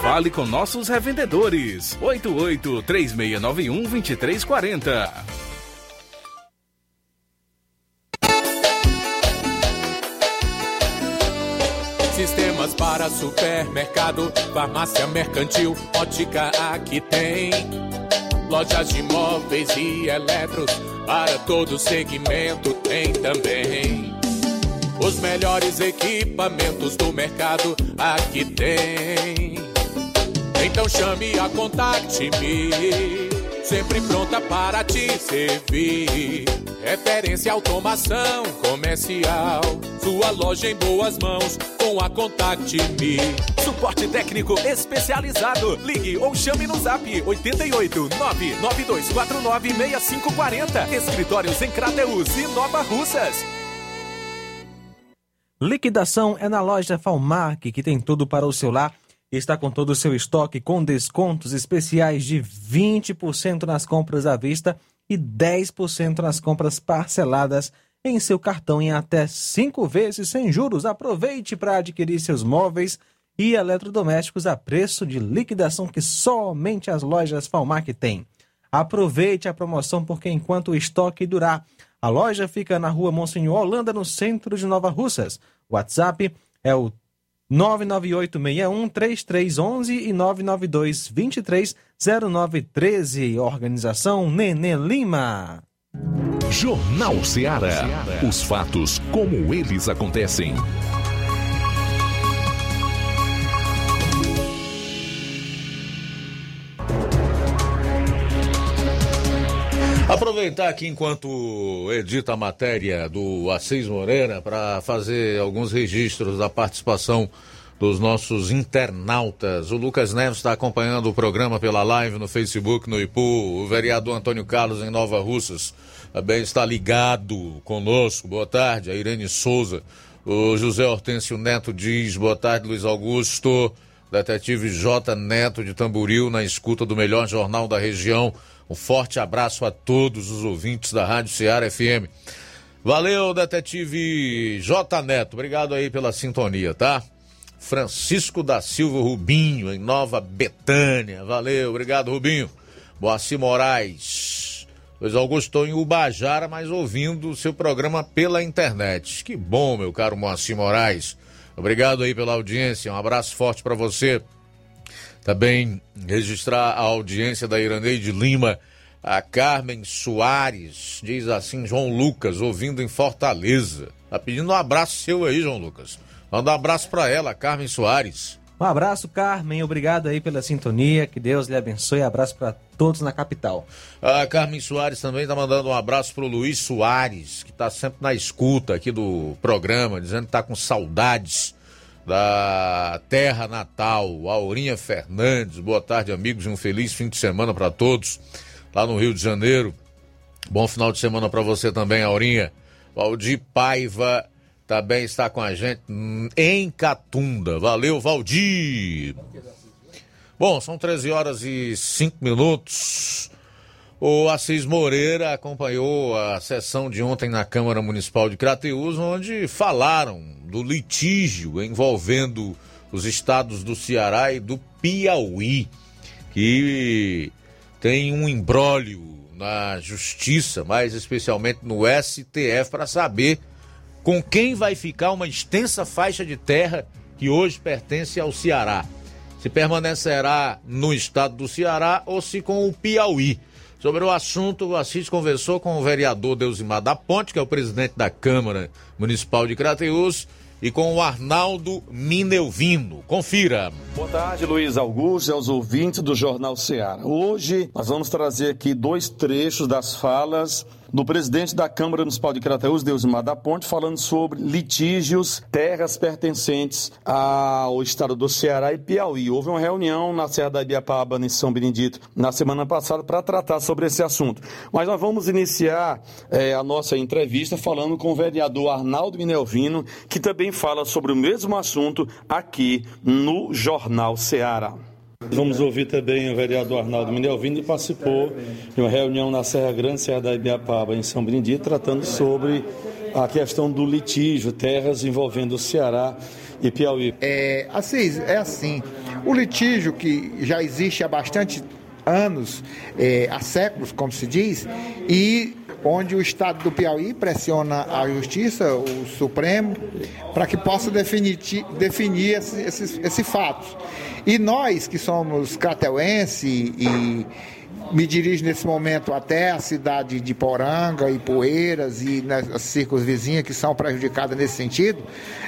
Fale com nossos revendedores. 88 3691 2340. Sistemas para supermercado, farmácia mercantil, ótica aqui tem. Lojas de móveis e eletros, para todo segmento tem também. Os melhores equipamentos do mercado aqui tem. Então chame a Contact-me, sempre pronta para te servir. Referência automação comercial, sua loja em boas mãos com a Contact-me. Suporte técnico especializado. Ligue ou chame no zap 88 99249 6540. Escritórios em Crateus e Nova Russas. Liquidação é na loja Falmac, que tem tudo para o seu lar. Está com todo o seu estoque com descontos especiais de 20% nas compras à vista e 10% nas compras parceladas em seu cartão em até 5 vezes sem juros. Aproveite para adquirir seus móveis e eletrodomésticos a preço de liquidação que somente as lojas Falmac têm. Aproveite a promoção porque enquanto o estoque durar, a loja fica na rua Monsenhor Holanda, no centro de Nova Russas. O WhatsApp é o 998-61-3311 e 992-230913. Organização Nenê Lima. Jornal Ceará. Os fatos como eles acontecem. Aproveitar aqui enquanto edita a matéria do Assis Moreira para fazer alguns registros da participação dos nossos internautas. O Lucas Neves está acompanhando o programa pela live no Facebook, no Ipu. O vereador Antônio Carlos em Nova Russas também está ligado conosco. Boa tarde. A Irene Souza. O José Hortêncio Neto diz: Boa tarde, Luiz Augusto. Detetive J. Neto de Tamburil na escuta do melhor jornal da região. Um forte abraço a todos os ouvintes da Rádio Ceará FM. Valeu, detetive J. Neto. Obrigado aí pela sintonia, tá? Francisco da Silva Rubinho, em Nova Betânia. Valeu, obrigado, Rubinho. Boaci Moraes. Luiz Augusto estou em Ubajara, mas ouvindo o seu programa pela internet. Que bom, meu caro Moacir Moraes. Obrigado aí pela audiência. Um abraço forte para você. Também registrar a audiência da Iraneide Lima, a Carmen Soares, diz assim, João Lucas, ouvindo em Fortaleza. Tá pedindo um abraço seu aí, João Lucas. Manda um abraço para ela, Carmen Soares. Um abraço, Carmen. Obrigado aí pela sintonia. Que Deus lhe abençoe. Abraço para todos na capital. A Carmen Soares também está mandando um abraço pro Luiz Soares, que está sempre na escuta aqui do programa, dizendo que está com saudades da terra natal. Aurinha Fernandes, boa tarde, amigos, e um feliz fim de semana para todos lá no Rio de Janeiro. Bom final de semana para você também, Aurinha. Valdir Paiva também está com a gente em Catunda. Valeu, Valdir! Bom, são 13 horas e 5 minutos. O Assis Moreira acompanhou a sessão de ontem na Câmara Municipal de Crateús, onde falaram do litígio envolvendo os estados do Ceará e do Piauí, que tem um embrólio na justiça, mais especialmente no STF, para saber com quem vai ficar uma extensa faixa de terra que hoje pertence ao Ceará. Se permanecerá no estado do Ceará ou se com o Piauí. Sobre o assunto, o Assis conversou com o vereador Deusimar da Ponte, que é o presidente da Câmara Municipal de Crateús, e com o Arnaldo Minelvino. Confira. Boa tarde, Luiz Augusto e aos ouvintes do Jornal Ceará. Hoje nós vamos trazer aqui dois trechos das falas do presidente da Câmara Municipal de Crateús, Deusimar da Ponte, falando sobre litígios, terras pertencentes ao estado do Ceará e Piauí. Houve uma reunião na Serra da Ibiapaba, em São Benedito, na semana passada, para tratar sobre esse assunto. Mas nós vamos iniciar é, a nossa entrevista falando com o vereador Arnaldo Minelvino, que também fala sobre o mesmo assunto aqui no Jornal Ceará. Vamos ouvir também o vereador Arnaldo Minelvino, que participou de uma reunião na Serra Grande, Serra da Ibiapaba, em São Benedito, tratando sobre a questão do litígio, terras envolvendo o Ceará e Piauí. É, é assim, o litígio que já existe há bastante anos, é, há séculos, como se diz, e onde o Estado do Piauí pressiona a Justiça, o Supremo, para que possa definir, definir esse, esse, esse fato. E nós, que somos cateuense e me dirijo nesse momento até a cidade de Poranga e Poeiras e nas círculos vizinhas que são prejudicadas nesse sentido,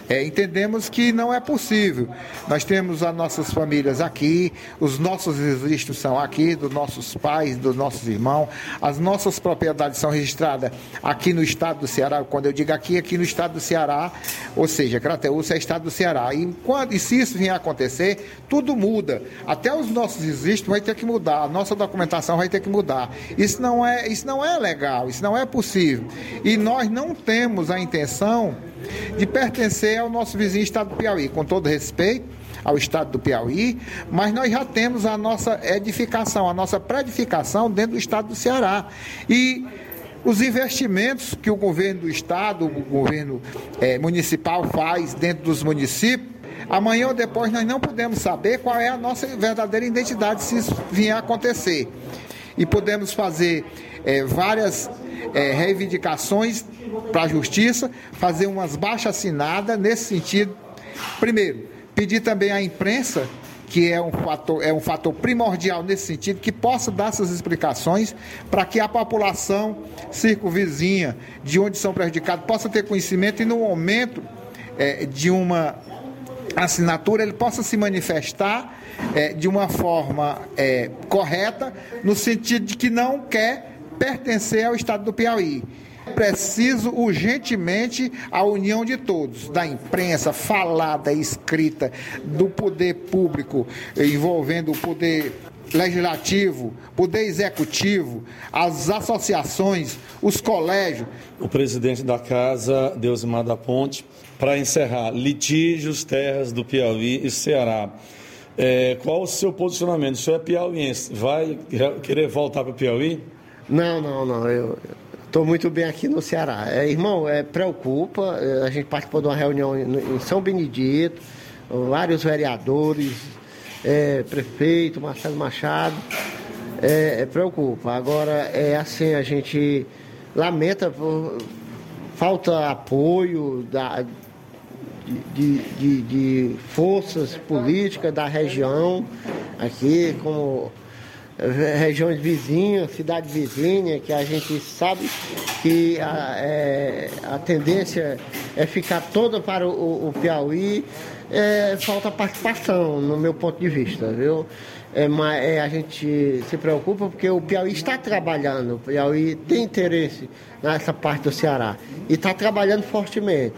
é, entendemos que não é possível. Nós temos as nossas famílias aqui, os nossos registros são aqui, dos nossos pais, dos nossos irmãos, as nossas propriedades são registradas aqui no estado do Ceará. Quando eu digo aqui, aqui no estado do Ceará, ou seja, Crateús é estado do Ceará. E, quando, e se isso vier a acontecer, tudo muda. Até os nossos registros vai ter que mudar, a nossa documentação vai ter que mudar. Isso não é, isso não é legal, isso não é possível. E nós não temos a intenção de pertencer ao nosso vizinho estado do Piauí, com todo respeito ao estado do Piauí, mas nós já temos a nossa edificação, a nossa predificação dentro do estado do Ceará. E os investimentos que o governo do estado, o governo é, municipal faz dentro dos municípios, amanhã ou depois nós não podemos saber qual é a nossa verdadeira identidade se isso vier a acontecer e podemos fazer é, várias é, reivindicações para a justiça, fazer umas baixas assinadas nesse sentido. Primeiro, pedir também à imprensa que é um fator, é um fator primordial nesse sentido, que possa dar essas explicações para que a população circunvizinha, de onde são prejudicados, possa ter conhecimento e no momento é, de uma assinatura ele possa se manifestar é, de uma forma é, correta, no sentido de que não quer pertencer ao Estado do Piauí. É preciso urgentemente a união de todos, da imprensa, falada, escrita, do poder público, envolvendo o poder legislativo, poder executivo, as associações, os colégios. O presidente da casa, Deusimar da Ponte, para encerrar, litígios, terras do Piauí e Ceará. É, qual o seu posicionamento? O senhor é piauiense, vai querer voltar para o Piauí? Não, não, não. Eu estou muito bem aqui no Ceará. É, irmão, é, preocupa. É, a gente participou de uma reunião em São Benedito, vários vereadores, é, prefeito, Marcelo Machado. É, é, preocupa. Agora, é assim, a gente lamenta falta apoio da, de, de, de forças políticas da região aqui, como eh, regiões vizinhas, cidade vizinha, que a gente sabe que a, é, a tendência é ficar toda para o, o Piauí, é, falta participação, no meu ponto de vista, viu? É, mas é, a gente se preocupa porque o Piauí está trabalhando, o Piauí tem interesse nessa parte do Ceará e está trabalhando fortemente.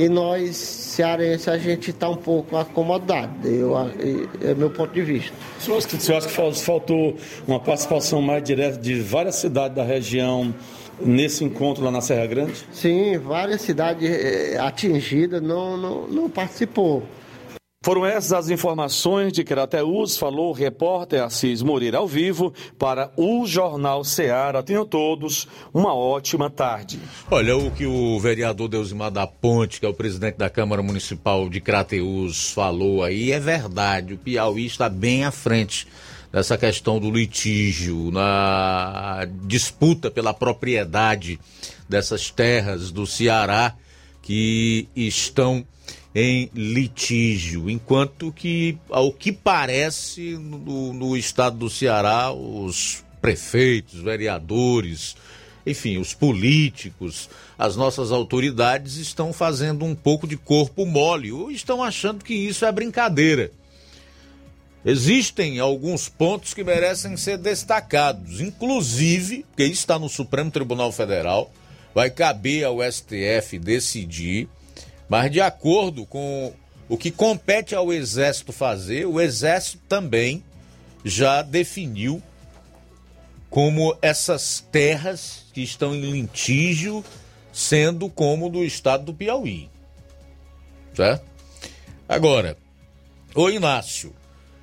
E nós, cearenses, a gente está um pouco acomodado, eu, é meu ponto de vista. O senhor, o senhor acha que faltou uma participação mais direta de várias cidades da região nesse encontro lá na Serra Grande? Sim, várias cidades eh, atingidas não, não, não participou. Foram essas as informações de Crateus, falou o repórter Assis Moreira ao vivo para o Jornal Ceará. Tenham todos uma ótima tarde. Olha, o que o vereador Deusimar da Ponte, que é o presidente da Câmara Municipal de Crateus, falou aí é verdade. O Piauí está bem à frente dessa questão do litígio, na disputa pela propriedade dessas terras do Ceará que estão em litígio, enquanto que, ao que parece, no, no estado do Ceará, os prefeitos, vereadores, enfim, os políticos, as nossas autoridades estão fazendo um pouco de corpo mole ou estão achando que isso é brincadeira. Existem alguns pontos que merecem ser destacados, inclusive, porque está no Supremo Tribunal Federal, vai caber ao STF decidir mas de acordo com o que compete ao Exército fazer, o Exército também já definiu como essas terras que estão em litígio sendo como do estado do Piauí. Certo? Agora, o Inácio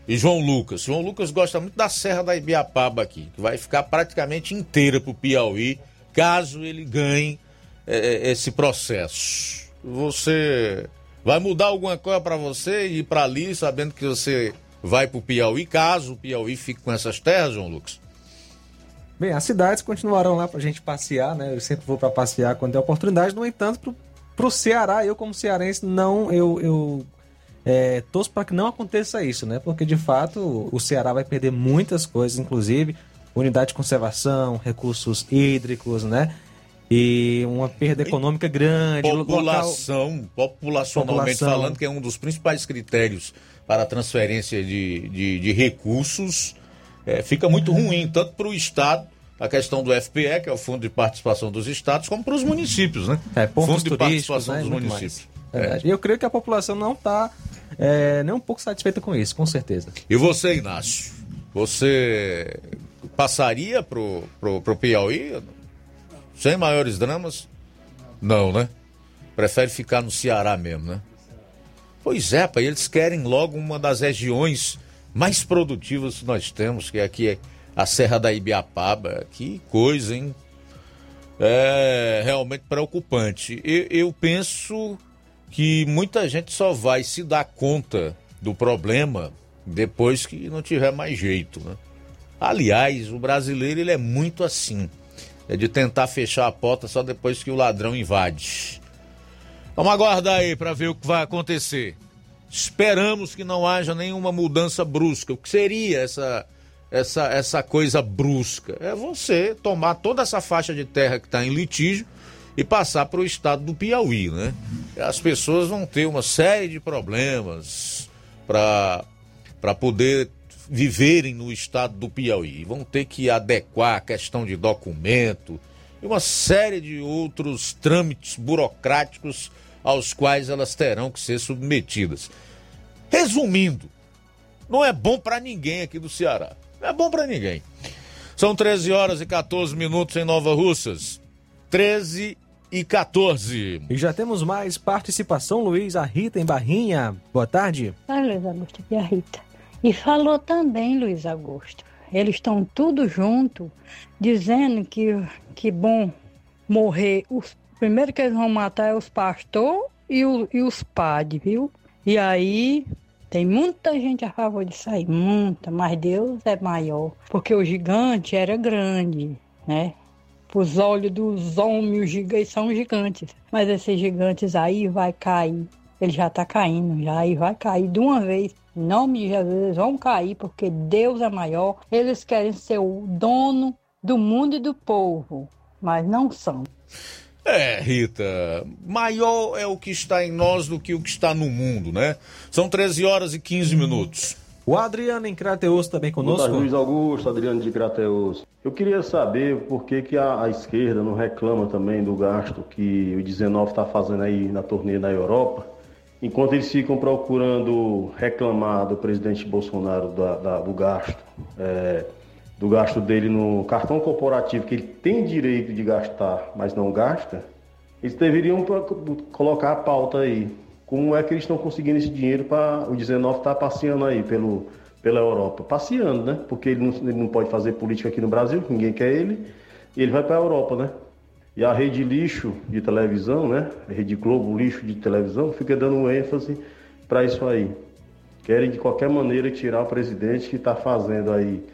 e João Lucas. João Lucas gosta muito da Serra da Ibiapaba aqui, que vai ficar praticamente inteira para o Piauí, caso ele ganhe é, esse processo você vai mudar alguma coisa para você e ir para ali sabendo que você vai para o Piauí, caso o Piauí fique com essas terras, João Lucas? Bem, as cidades continuarão lá para a gente passear, né? Eu sempre vou para passear quando tem oportunidade. No entanto, para o Ceará, eu como cearense, não, eu, eu é, torço para que não aconteça isso, né? Porque de fato o Ceará vai perder muitas coisas, inclusive unidade de conservação, recursos hídricos, né? E uma perda econômica grande. População, local... populacionalmente População. falando, que é um dos principais critérios para a transferência de, de, de recursos, é, fica muito ruim, tanto para o Estado, a questão do FPE, que é o Fundo de Participação dos Estados, como para os municípios, né? É, Fundo de Participação né? dos Municípios. É. Eu creio que a população não está é, nem um pouco satisfeita com isso, com certeza. E você, Inácio? Você passaria pro, pro, pro Piauí? Sem maiores dramas? Não, né? Prefere ficar no Ceará mesmo, né? Pois é, pai, eles querem logo uma das regiões mais produtivas que nós temos, que é aqui a Serra da Ibiapaba. Que coisa, hein? É realmente preocupante. Eu, eu penso que muita gente só vai se dar conta do problema depois que não tiver mais jeito, né? Aliás, o brasileiro ele é muito assim é de tentar fechar a porta só depois que o ladrão invade. Vamos aguardar aí para ver o que vai acontecer. Esperamos que não haja nenhuma mudança brusca. O que seria essa essa essa coisa brusca? É você tomar toda essa faixa de terra que está em litígio e passar para o estado do Piauí, né? As pessoas vão ter uma série de problemas para para poder viverem no estado do Piauí. Vão ter que adequar a questão de documento e uma série de outros trâmites burocráticos aos quais elas terão que ser submetidas. Resumindo, não é bom para ninguém aqui do Ceará. Não é bom para ninguém. São 13 horas e 14 minutos em Nova Russas. 13 e 14. E já temos mais participação, Luiz. A Rita em Barrinha. Boa tarde. Oi, Luiz Augusto. E a Rita? E falou também Luiz Augusto. Eles estão tudo junto, dizendo que que bom morrer. Os, primeiro que eles vão matar é os pastores e, e os padres, viu? E aí tem muita gente a favor disso aí, muita, mas Deus é maior. Porque o gigante era grande, né? Os olhos dos homens, os gigantes são gigantes. Mas esses gigantes aí vai cair ele já está caindo, já e vai cair de uma vez. Em nome de Jesus, eles vão cair porque Deus é maior. Eles querem ser o dono do mundo e do povo, mas não são. É, Rita, maior é o que está em nós do que o que está no mundo, né? São 13 horas e 15 minutos. O Adriano em Crateus também Boa conosco. Luiz Augusto, Adriano de Crateus. Eu queria saber por que, que a, a esquerda não reclama também do gasto que o 19 está fazendo aí na turnê na Europa, enquanto eles ficam procurando reclamar do presidente Bolsonaro da- da- do gasto, é, do gasto dele no cartão corporativo, que ele tem direito de gastar, mas não gasta, eles deveriam colocar a pauta aí. Como é que eles estão conseguindo esse dinheiro para o 19 estar passeando aí pelo, pela Europa? Passeando, né? Porque ele não, ele não pode fazer política aqui no Brasil, ninguém quer ele, e ele vai para a Europa, né? E a rede lixo de televisão, né? A rede Globo lixo de televisão, fica dando ênfase para isso aí. Querem de qualquer maneira tirar o presidente que está fazendo aí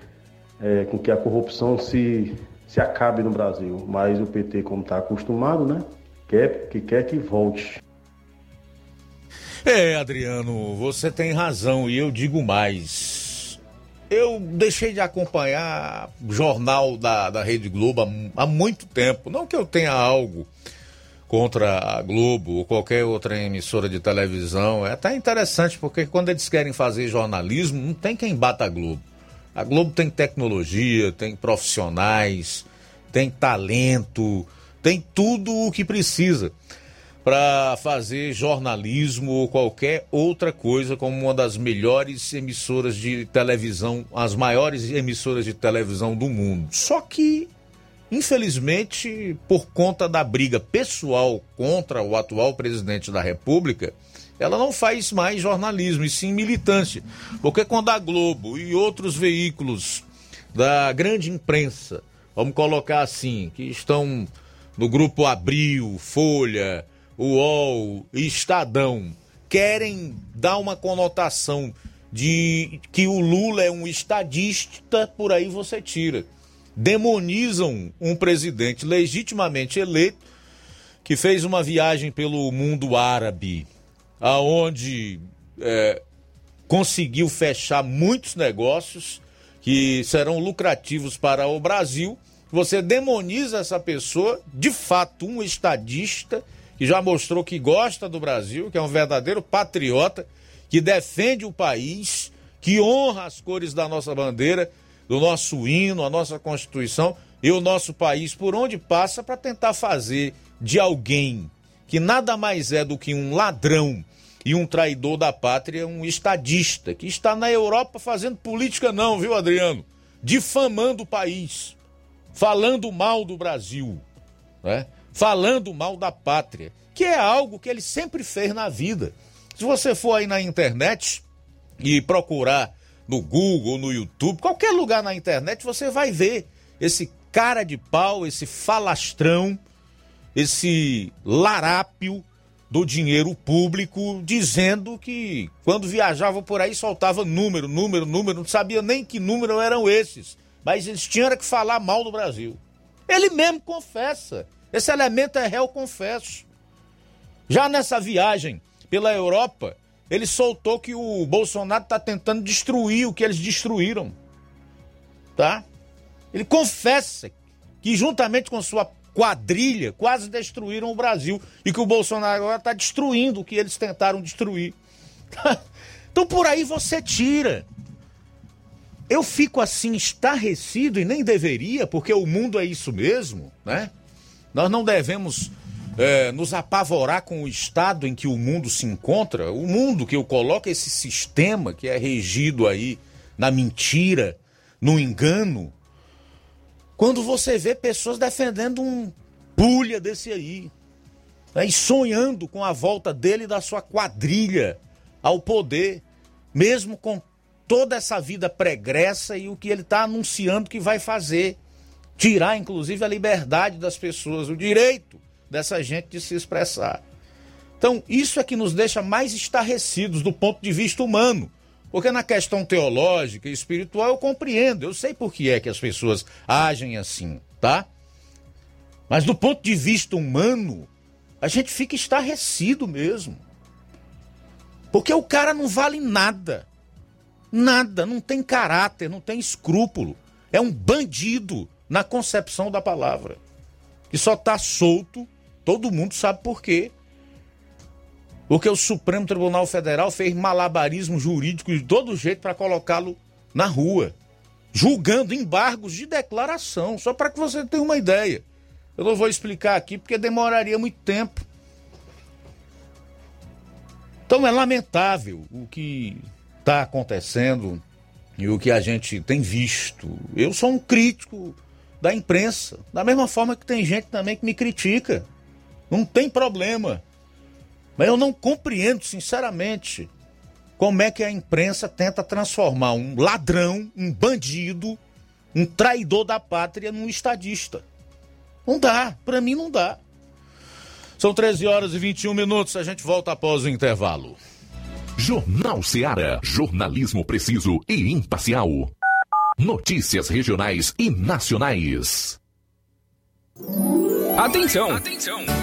é, com que a corrupção se, se acabe no Brasil. Mas o PT, como está acostumado, né? Quer que quer que volte. É, Adriano, você tem razão e eu digo mais. Eu deixei de acompanhar jornal da, da Rede Globo há, há muito tempo. Não que eu tenha algo contra a Globo ou qualquer outra emissora de televisão. É até interessante porque quando eles querem fazer jornalismo, não tem quem bata a Globo. A Globo tem tecnologia, tem profissionais, tem talento, tem tudo o que precisa para fazer jornalismo ou qualquer outra coisa como uma das melhores emissoras de televisão, as maiores emissoras de televisão do mundo. Só que, infelizmente, por conta da briga pessoal contra o atual presidente da República, ela não faz mais jornalismo, e sim militância. Porque quando a Globo e outros veículos da grande imprensa, vamos colocar assim, que estão no grupo Abril, Folha, UOL Estadão, querem dar uma conotação de que o Lula é um estadista, por aí você tira. Demonizam um presidente legitimamente eleito que fez uma viagem pelo mundo árabe, aonde é, conseguiu fechar muitos negócios que serão lucrativos para o Brasil. Você demoniza essa pessoa, de fato, um estadista que já mostrou que gosta do Brasil, que é um verdadeiro patriota, que defende o país, que honra as cores da nossa bandeira, do nosso hino, a nossa Constituição e o nosso país por onde passa para tentar fazer de alguém que nada mais é do que um ladrão e um traidor da pátria, um estadista, que está na Europa fazendo política, não, viu, Adriano? Difamando o país, falando mal do Brasil, né? Falando mal da pátria, que é algo que ele sempre fez na vida. Se você for aí na internet e procurar no Google, no YouTube, qualquer lugar na internet, você vai ver esse cara de pau, esse falastrão, esse larápio do dinheiro público, dizendo que quando viajava por aí soltava número, número, número, não sabia nem que número eram esses, mas eles tinham que falar mal do Brasil. Ele mesmo confessa. Esse elemento é réu confesso. Já nessa viagem pela Europa, ele soltou que o Bolsonaro está tentando destruir o que eles destruíram. Tá? Ele confessa que, juntamente com sua quadrilha, quase destruíram o Brasil. E que o Bolsonaro agora está destruindo o que eles tentaram destruir. <laughs> então por aí você tira. Eu fico assim estarrecido e nem deveria, porque o mundo é isso mesmo, né? Nós não devemos é, nos apavorar com o estado em que o mundo se encontra. O mundo que eu coloco, esse sistema que é regido aí na mentira, no engano. Quando você vê pessoas defendendo um pulha desse aí, né, e sonhando com a volta dele e da sua quadrilha ao poder, mesmo com toda essa vida pregressa e o que ele está anunciando que vai fazer tirar, inclusive, a liberdade das pessoas, o direito dessa gente de se expressar. Então, isso é que nos deixa mais estarrecidos do ponto de vista humano. Porque na questão teológica e espiritual eu compreendo, eu sei por que é que as pessoas agem assim, tá? Mas do ponto de vista humano, a gente fica estarrecido mesmo. Porque o cara não vale nada. Nada, não tem caráter, não tem escrúpulo. É um bandido na concepção da palavra. Que só tá solto, todo mundo sabe por quê. Porque o Supremo Tribunal Federal fez malabarismo jurídico de todo jeito para colocá-lo na rua, julgando embargos de declaração, só para que você tenha uma ideia. Eu não vou explicar aqui porque demoraria muito tempo. Então é lamentável o que está acontecendo e o que a gente tem visto. Eu sou um crítico da imprensa, da mesma forma que tem gente também que me critica. Não tem problema. Mas eu não compreendo, sinceramente, como é que a imprensa tenta transformar um ladrão, um bandido, um traidor da pátria num estadista. Não dá, para mim não dá. São 13 horas e 21 minutos, a gente volta após o intervalo. Jornal Seara, jornalismo preciso e imparcial. Notícias regionais e nacionais. Atenção! Atenção!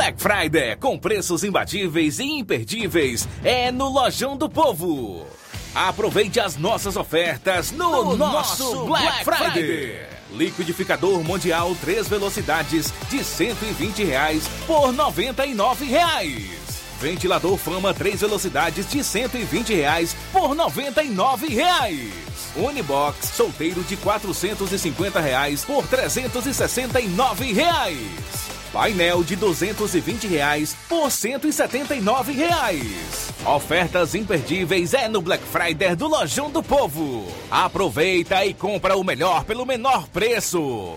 Black Friday com preços imbatíveis e imperdíveis é no Lojão do Povo. Aproveite as nossas ofertas no, No nosso, nosso Black, Black Friday. Friday. Liquidificador Mundial 3 velocidades de 120 reais por 99 reais. Ventilador Fama 3 velocidades de 120 reais por 99 reais. Unibox solteiro de 450 reais por 369 reais. Painel de 220 reais por 179 reais. Ofertas imperdíveis é no Black Friday do Lojão do Povo. Aproveita e compra o melhor pelo menor preço.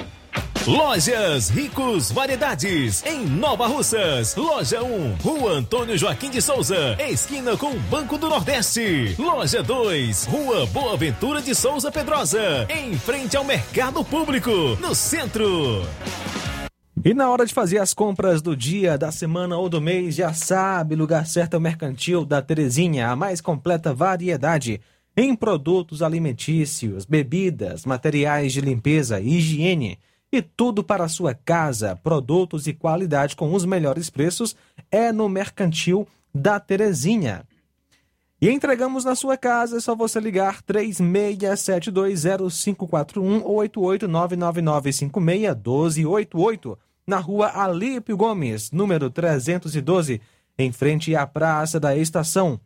Lojas Ricos Variedades, em Nova Russas. Loja 1, Rua Antônio Joaquim de Souza, esquina com Banco do Nordeste. Loja 2, Rua Boa Ventura de Souza Pedrosa, em frente ao Mercado Público, no centro. E na hora de fazer as compras do dia, da semana ou do mês, já sabe, lugar certo é o Mercantil da Terezinha, a mais completa variedade em produtos alimentícios, bebidas, materiais de limpeza e higiene e tudo para a sua casa, produtos e qualidade com os melhores preços é no Mercantil da Terezinha. E entregamos na sua casa, é só você ligar 36720541 ou 88999561288 na rua Alípio Gomes, número 312, em frente à Praça da Estação.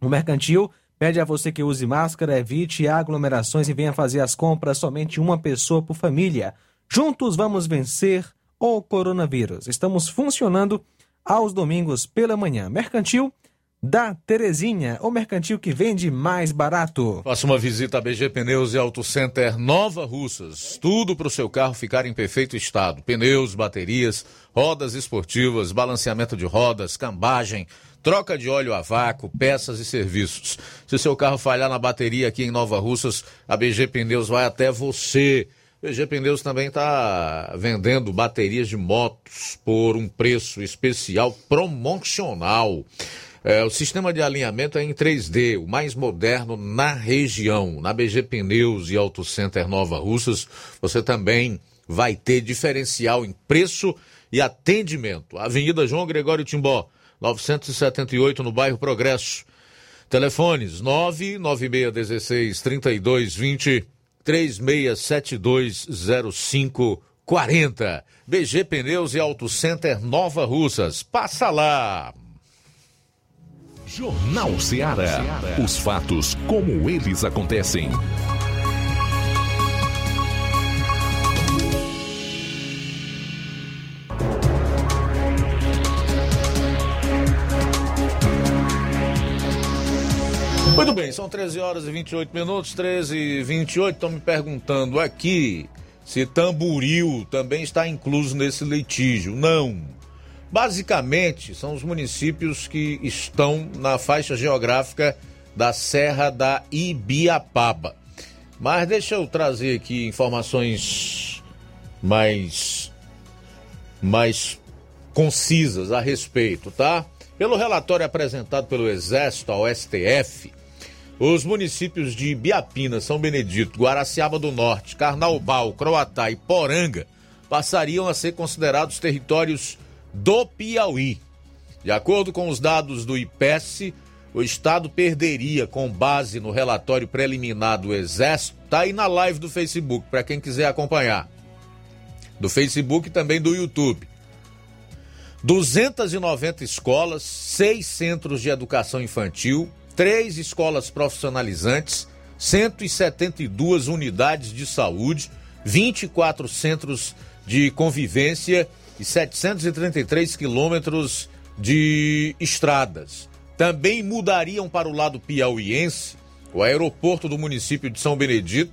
O Mercantil pede a você que use máscara, evite aglomerações e venha fazer as compras somente uma pessoa por família. Juntos vamos vencer o coronavírus. Estamos funcionando aos domingos pela manhã. Mercantil da Terezinha, o mercantil que vende mais barato. Faça uma visita a BG Pneus e Auto Center Nova Russas. Tudo para o seu carro ficar em perfeito estado: pneus, baterias, rodas esportivas, balanceamento de rodas, cambagem, troca de óleo a vácuo, peças e serviços. Se seu carro falhar na bateria aqui em Nova Russas, a BG Pneus vai até você. BG Pneus também está vendendo baterias de motos por um preço especial promocional. É, o sistema de alinhamento é em 3D, o mais moderno na região. Na BG Pneus e Auto Center Nova Russas, você também vai ter diferencial em preço e atendimento. Avenida João Gregório Timbó, 978, no bairro Progresso. Telefones 99616 3220 36720540. BG Pneus e Auto Center Nova Russas. Passa lá! Jornal Ceará. Os fatos como eles acontecem. Muito bem, são 13 horas e 28 minutos, 13 e 28. Estão me perguntando aqui se Tamburil também está incluso nesse litígio. Não. Basicamente, são os municípios que estão na faixa geográfica da Serra da Ibiapaba. Mas deixa eu trazer aqui informações mais mais concisas a respeito, tá? Pelo relatório apresentado pelo Exército ao STF, os municípios de Biapina, São Benedito, Guaraciaba do Norte, Carnaubal, Croatá e Poranga passariam a ser considerados territórios do Piauí. De acordo com os dados do IPES, o Estado perderia, com base no relatório preliminar do Exército, tá aí na live do Facebook, para quem quiser acompanhar. Do Facebook e também do YouTube. 290 escolas, seis centros de educação infantil, três escolas profissionalizantes, 172 unidades de saúde, 24 centros de convivência e 733 quilômetros de estradas. Também mudariam para o lado piauiense o aeroporto do município de São Benedito,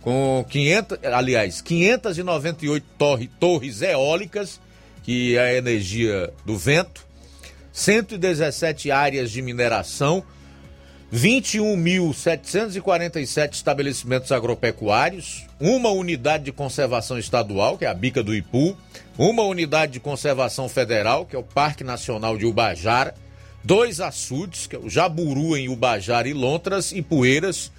com 500, aliás, 598 torre, torres eólicas, que é a energia do vento, 117 áreas de mineração, 21.747 estabelecimentos agropecuários, uma unidade de conservação estadual, que é a Bica do Ipu, uma unidade de conservação federal, que é o Parque Nacional de Ubajara, dois açudes, que é o Jaburu em Ubajara e Lontras e Poeiras,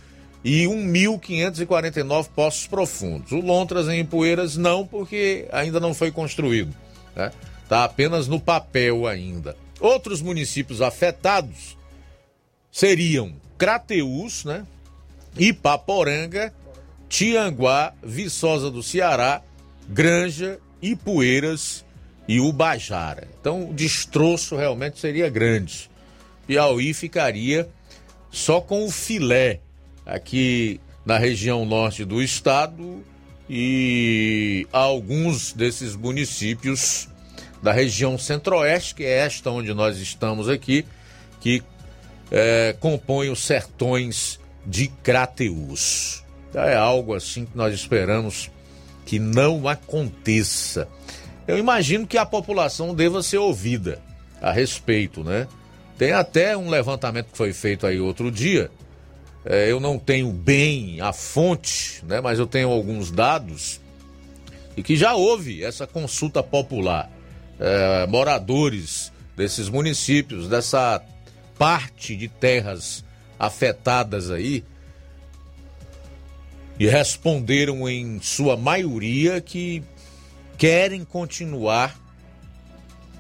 e 1.549 poços profundos. O Lontras em Poeiras não, porque ainda não foi construído. Está né? Tá apenas no papel ainda. Outros municípios afetados seriam Crateús, né? Ipaporanga, Tianguá, Viçosa do Ceará, Granja, Ipueiras e Ubajara. Então o destroço realmente seria grande. Piauí ficaria só com o filé aqui na região norte do estado e alguns desses municípios da região centro-oeste, que é esta onde nós estamos aqui, que é, compõem os sertões de Crateus. É algo assim que nós esperamos que não aconteça. Eu imagino que a população deva ser ouvida a respeito, né? Tem até um levantamento que foi feito aí outro dia. É, eu não tenho bem a fonte, né? Mas eu tenho alguns dados e que já houve essa consulta popular. É, moradores desses municípios, dessa parte de terras afetadas aí e responderam em sua maioria que querem continuar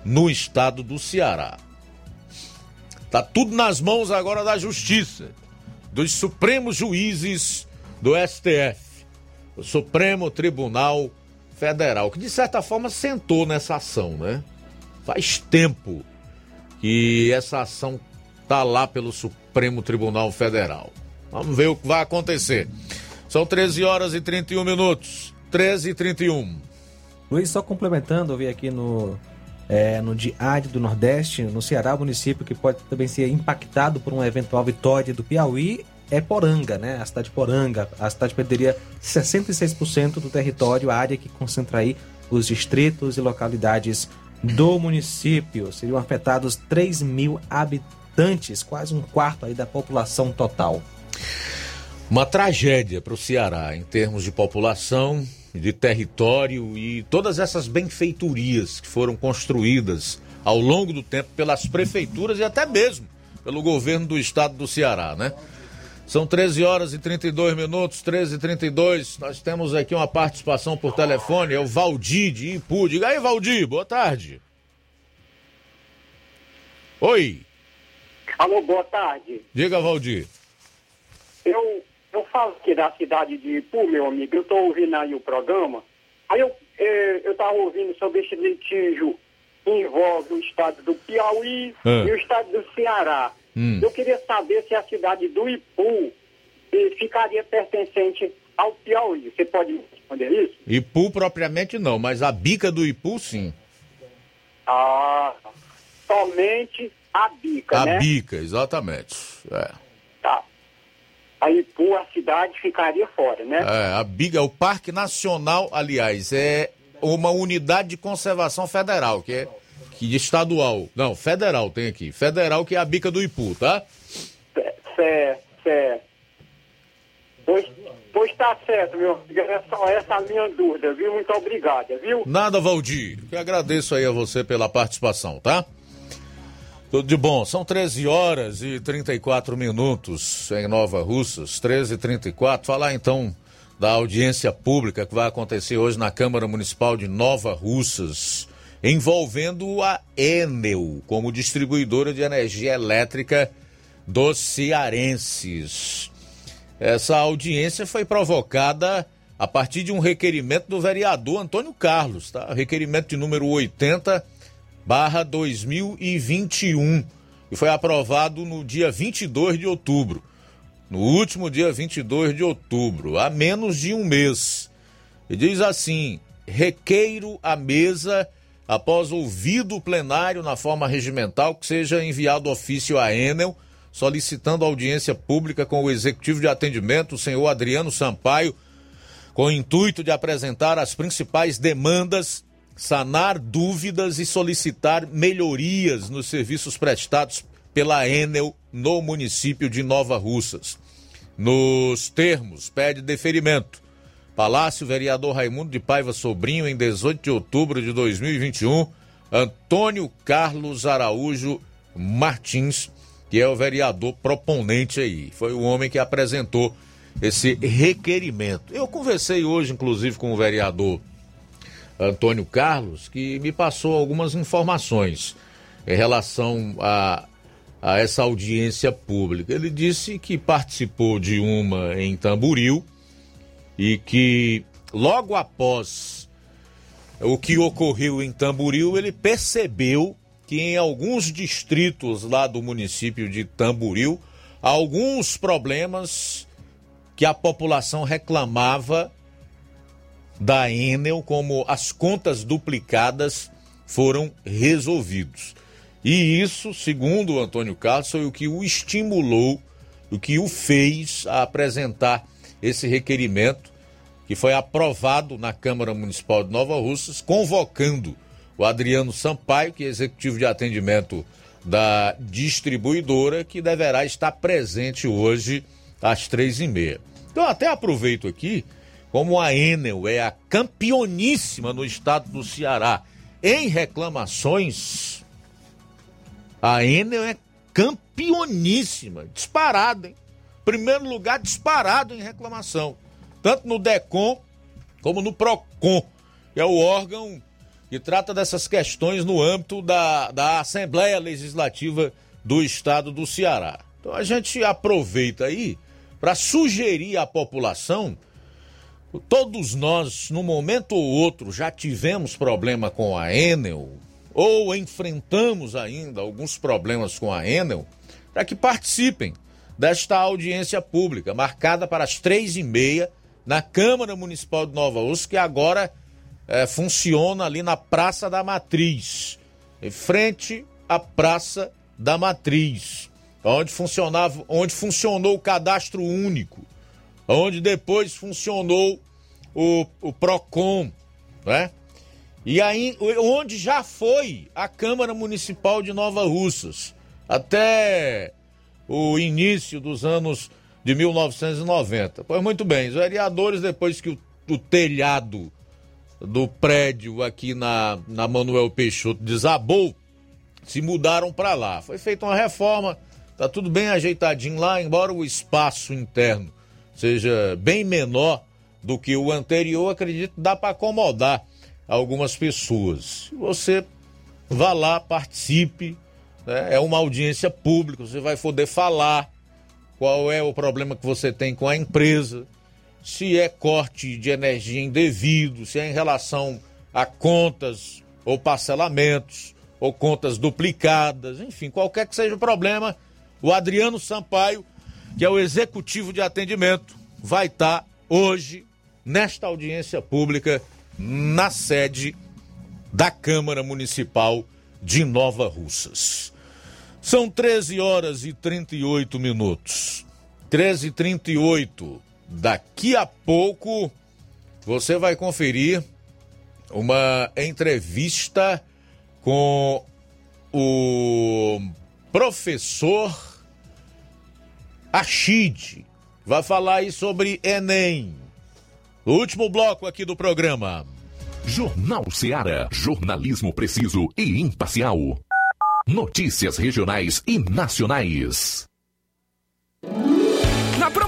no estado do Ceará. Tá tudo nas mãos agora da justiça, dos supremos juízes do STF, o Supremo Tribunal Federal, que de certa forma sentou nessa ação, né? Faz tempo que essa ação está lá pelo Supremo Tribunal Federal. Vamos ver o que vai acontecer. São 13 horas e 31 minutos. 13 e 31. Luiz, só complementando, eu vi aqui no, é, no Diário do Nordeste, no Ceará, município que pode também ser impactado por uma eventual vitória do Piauí é Poranga, né? A cidade de Poranga. A cidade perderia 66% do território, a área que concentra aí os distritos e localidades do município. Seriam afetados 3 mil habitantes habitantes, quase um quarto aí da população total. Uma tragédia para o Ceará em termos de população, de território e todas essas benfeitorias que foram construídas ao longo do tempo pelas prefeituras e até mesmo pelo governo do estado do Ceará, né? São 13 horas e 32 minutos, 13 e 32. Nós temos aqui uma participação por telefone, é o Valdir de Ipu. Diga aí, Valdir, boa tarde. Oi. Alô, boa tarde. Diga, Valdir. Eu, eu falo aqui da cidade de Ipu, meu amigo. Eu estou ouvindo aí o programa. Aí eu eu estava ouvindo sobre esse litígio que envolve o estado do Piauí Ah. e o estado do Ceará. Hum. Eu queria saber se a cidade do Ipu eh, ficaria pertencente ao Piauí. Você pode me responder isso? Ipu propriamente não, mas a bica do Ipu sim. Ah, somente a bica, a né? bica, exatamente. É. Tá. A Ipu, a cidade, ficaria fora, né? É, a bica, o Parque Nacional, aliás, é uma unidade de conservação federal, que é que estadual. Não, federal tem aqui. Federal que é a bica do Ipu, tá? Certo, certo. Pois, pois tá certo, meu amigo. Era só essa a minha dúvida, viu? Muito obrigada, viu? Nada, Valdir. Que agradeço aí a você pela participação, tá? Tudo de bom. São 13 horas e 34 minutos em Nova Russas, 13 e 34. Falar então da audiência pública que vai acontecer hoje na Câmara Municipal de Nova Russas, envolvendo a Enel como distribuidora de energia elétrica dos cearenses. Essa audiência foi provocada a partir de um requerimento do vereador Antônio Carlos, tá? Requerimento de número 80 barra 2021 e foi aprovado no dia 22 de outubro. No último dia 22 de outubro, há menos de um mês. E diz assim: requeiro a mesa, após ouvido o plenário na forma regimental, que seja enviado ofício à Enel, solicitando audiência pública com o executivo de atendimento, o senhor Adriano Sampaio, com o intuito de apresentar as principais demandas, sanar dúvidas e solicitar melhorias nos serviços prestados pela Enel no município de Nova Russas. Nos termos, pede deferimento. Palácio Vereador Raimundo de Paiva Sobrinho, em 18 de outubro de 2021, Antônio Carlos Araújo Martins, que é o vereador proponente aí. Foi o homem que apresentou esse requerimento. Eu conversei hoje, inclusive, com o vereador Antônio Carlos, que me passou algumas informações em relação a a essa audiência pública. Ele disse que participou de uma em Tamburil e que logo após o que ocorreu em Tamburil, ele percebeu que em alguns distritos lá do município de Tamburil, alguns problemas que a população reclamava da Enel, como as contas duplicadas, foram resolvidos. E isso, segundo o Antônio Carlos, foi o que o estimulou, o que o fez a apresentar esse requerimento, que foi aprovado na Câmara Municipal de Nova Russas, convocando o Adriano Sampaio, que é executivo de atendimento da distribuidora, que deverá estar presente hoje às três e meia. Então, até aproveito aqui, como a Enel é a campeoníssima no estado do Ceará em reclamações a Enel é campeoníssima, disparada, hein? Primeiro lugar disparado em reclamação, tanto no DECOM como no PROCON, que é o órgão que trata dessas questões no âmbito da, da Assembleia Legislativa do Estado do Ceará. Então a gente aproveita aí para sugerir à população Todos nós, num momento ou outro, já tivemos problema com a Enel, ou enfrentamos ainda alguns problemas com a Enel, para que participem desta audiência pública, marcada para as três e meia, na Câmara Municipal de Nova Ursa, que agora é, funciona ali na Praça da Matriz, em frente à Praça da Matriz, onde funcionava, onde funcionou o cadastro único, onde depois funcionou o, o PROCON, né? E aí, onde já foi a Câmara Municipal de Nova Russas, até o início dos anos de 1990. Pois muito bem, os vereadores, depois que o, o telhado do prédio aqui na, na Manuel Peixoto desabou, se mudaram para lá. Foi feita uma reforma, tá tudo bem ajeitadinho lá, embora o espaço interno seja bem menor do que o anterior, acredito dá para acomodar algumas pessoas. Você vá lá, participe, né? é uma audiência pública, você vai poder falar qual é o problema que você tem com a empresa, se é corte de energia indevido, se é em relação a contas ou parcelamentos ou contas duplicadas, enfim, qualquer que seja o problema, o Adriano Sampaio, que é o executivo de atendimento, vai estar hoje nesta audiência pública na sede da Câmara Municipal de Nova Russas. São 13 horas e 38 minutos. 13 e 38. Daqui a pouco você vai conferir uma entrevista com o professor Achide. Vai falar aí sobre Enem último bloco aqui do programa. Jornal Seara. Jornalismo preciso e imparcial. Notícias regionais e nacionais.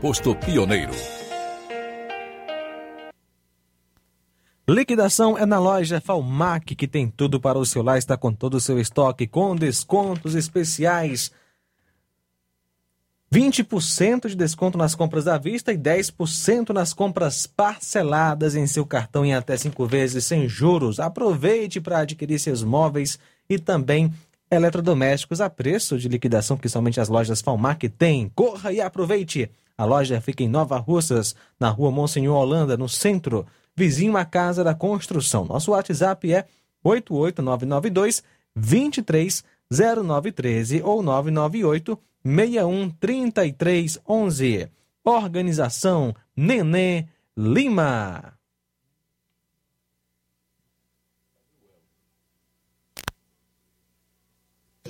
posto Pioneiro. Liquidação é na loja Falmac, que tem tudo para o seu lar, está com todo o seu estoque, com descontos especiais. 20% de desconto nas compras à vista e 10% nas compras parceladas em seu cartão em até 5 vezes sem juros. Aproveite para adquirir seus móveis e também eletrodomésticos a preço de liquidação que somente as lojas Falmac têm. Corra e aproveite! A loja fica em Nova Russas, na rua Monsenhor Holanda, no centro, vizinho à Casa da Construção. Nosso WhatsApp é 88992 230913 ou 998 613311. Organização Nenê Lima.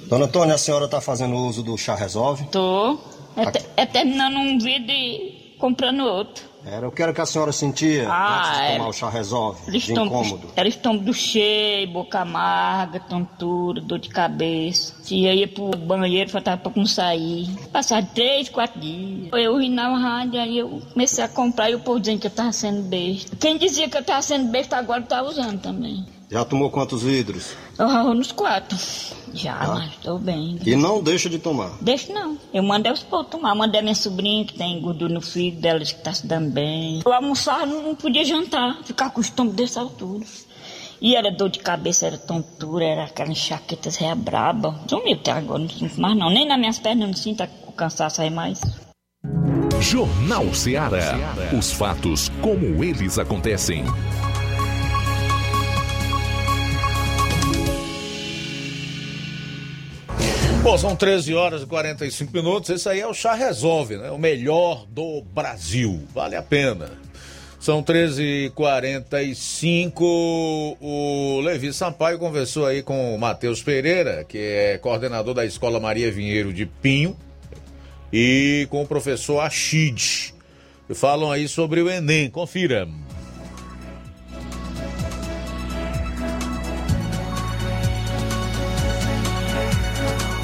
Dona Antônia, a senhora está fazendo uso do chá resolve? Tô. É, é terminando um vídeo de comprando outro. Era o que era que a senhora sentia Ah, antes de tomar o chá resolve? Eles de estão, incômodo. estão do cheio, boca amarga, tontura, dor de cabeça. Se eu ia pro banheiro, faltava pouco não sair. Passava três, quatro dias. Eu ouvi na rádio, aí eu comecei a comprar e o povo dizendo que eu tava sendo besta. Quem dizia que eu tava sendo besta agora tá usando também. Já tomou quantos vidros? Eu ralo nos quatro. Já, Ah. mas tô bem. E não deixa de tomar. Deixa não. Eu mandei os povos tomar. Mandei a minha sobrinha que tem gordura no fígado dela, que tá se dando bem. Eu almoçava, não, não podia jantar. Ficar com o estômago dessa altura. E era dor de cabeça, era tontura, era aquela enxaqueta réia braba. Sumiu até agora, não sinto mais não. Nem nas minhas pernas eu não sinto o cansaço aí mais. Jornal Ceará. Os fatos como eles acontecem. Bom, são 13 horas e 45 minutos. Esse aí é o Chá Resolve, né? O melhor do Brasil. Vale a pena. São 13h45. O Levi Sampaio conversou aí com o Matheus Pereira, que é coordenador da Escola Maria Vinheiro de Pinho, e com o professor Achid. Falam aí sobre o Enem. Confira.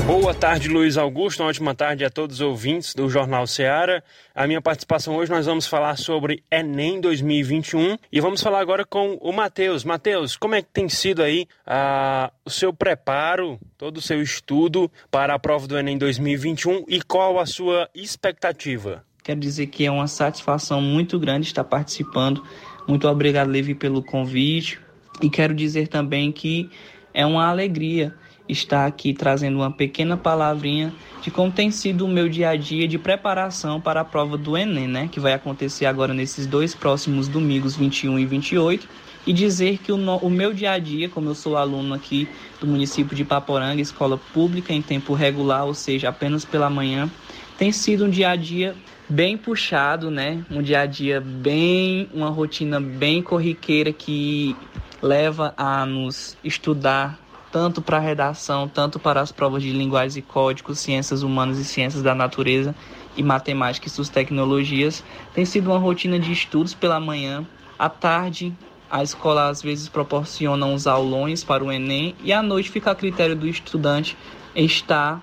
Boa tarde, Luiz Augusto. Uma ótima tarde a todos os ouvintes do Jornal Seara. A minha participação hoje nós vamos falar sobre Enem 2021 e vamos falar agora com o Matheus. Matheus, como é que tem sido aí ah, o seu preparo, todo o seu estudo para a prova do Enem 2021 e qual a sua expectativa? Quero dizer que é uma satisfação muito grande estar participando. Muito obrigado, Levi, pelo convite. E quero dizer também que é uma alegria estar aqui trazendo uma pequena palavrinha de como tem sido o meu dia a dia de preparação para a prova do Enem, né? Que vai acontecer agora nesses dois próximos domingos, 21 e 28. E dizer que o, no- o meu dia a dia, como eu sou aluno aqui do município de Paporanga, escola pública em tempo regular, ou seja, apenas pela manhã, tem sido um dia a dia bem puxado, né? Um dia a dia bem, uma rotina bem corriqueira que leva a nos estudar tanto para a redação, tanto para as provas de linguagens e códigos, ciências humanas e ciências da natureza e matemática e suas tecnologias. Tem sido uma rotina de estudos pela manhã, à tarde a escola às vezes proporciona uns aulões para o Enem e à noite fica a critério do estudante estar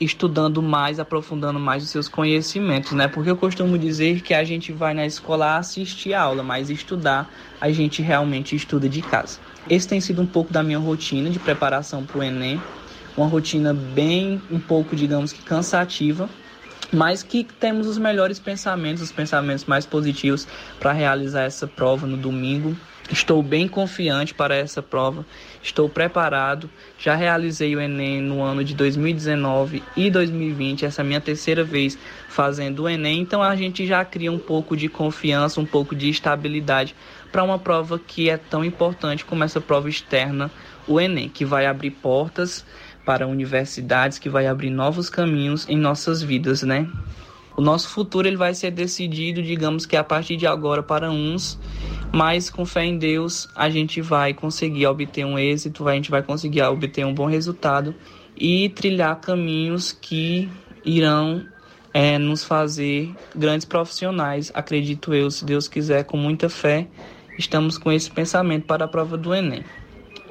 estudando mais, aprofundando mais os seus conhecimentos, né? Porque eu costumo dizer que a gente vai na escola assistir a aula, mas estudar a gente realmente estuda de casa. Esse tem sido um pouco da minha rotina de preparação para o Enem, uma rotina bem, um pouco, digamos que cansativa, mas que temos os melhores pensamentos, os pensamentos mais positivos para realizar essa prova no domingo. Estou bem confiante para essa prova, estou preparado. Já realizei o Enem no ano de 2019 e 2020, essa é a minha terceira vez fazendo o Enem, então a gente já cria um pouco de confiança, um pouco de estabilidade para uma prova que é tão importante como essa prova externa, o Enem, que vai abrir portas para universidades, que vai abrir novos caminhos em nossas vidas, né? O nosso futuro ele vai ser decidido, digamos que a partir de agora para uns, mas com fé em Deus a gente vai conseguir obter um êxito, a gente vai conseguir obter um bom resultado e trilhar caminhos que irão é, nos fazer grandes profissionais, acredito eu, se Deus quiser, com muita fé, estamos com esse pensamento para a prova do Enem.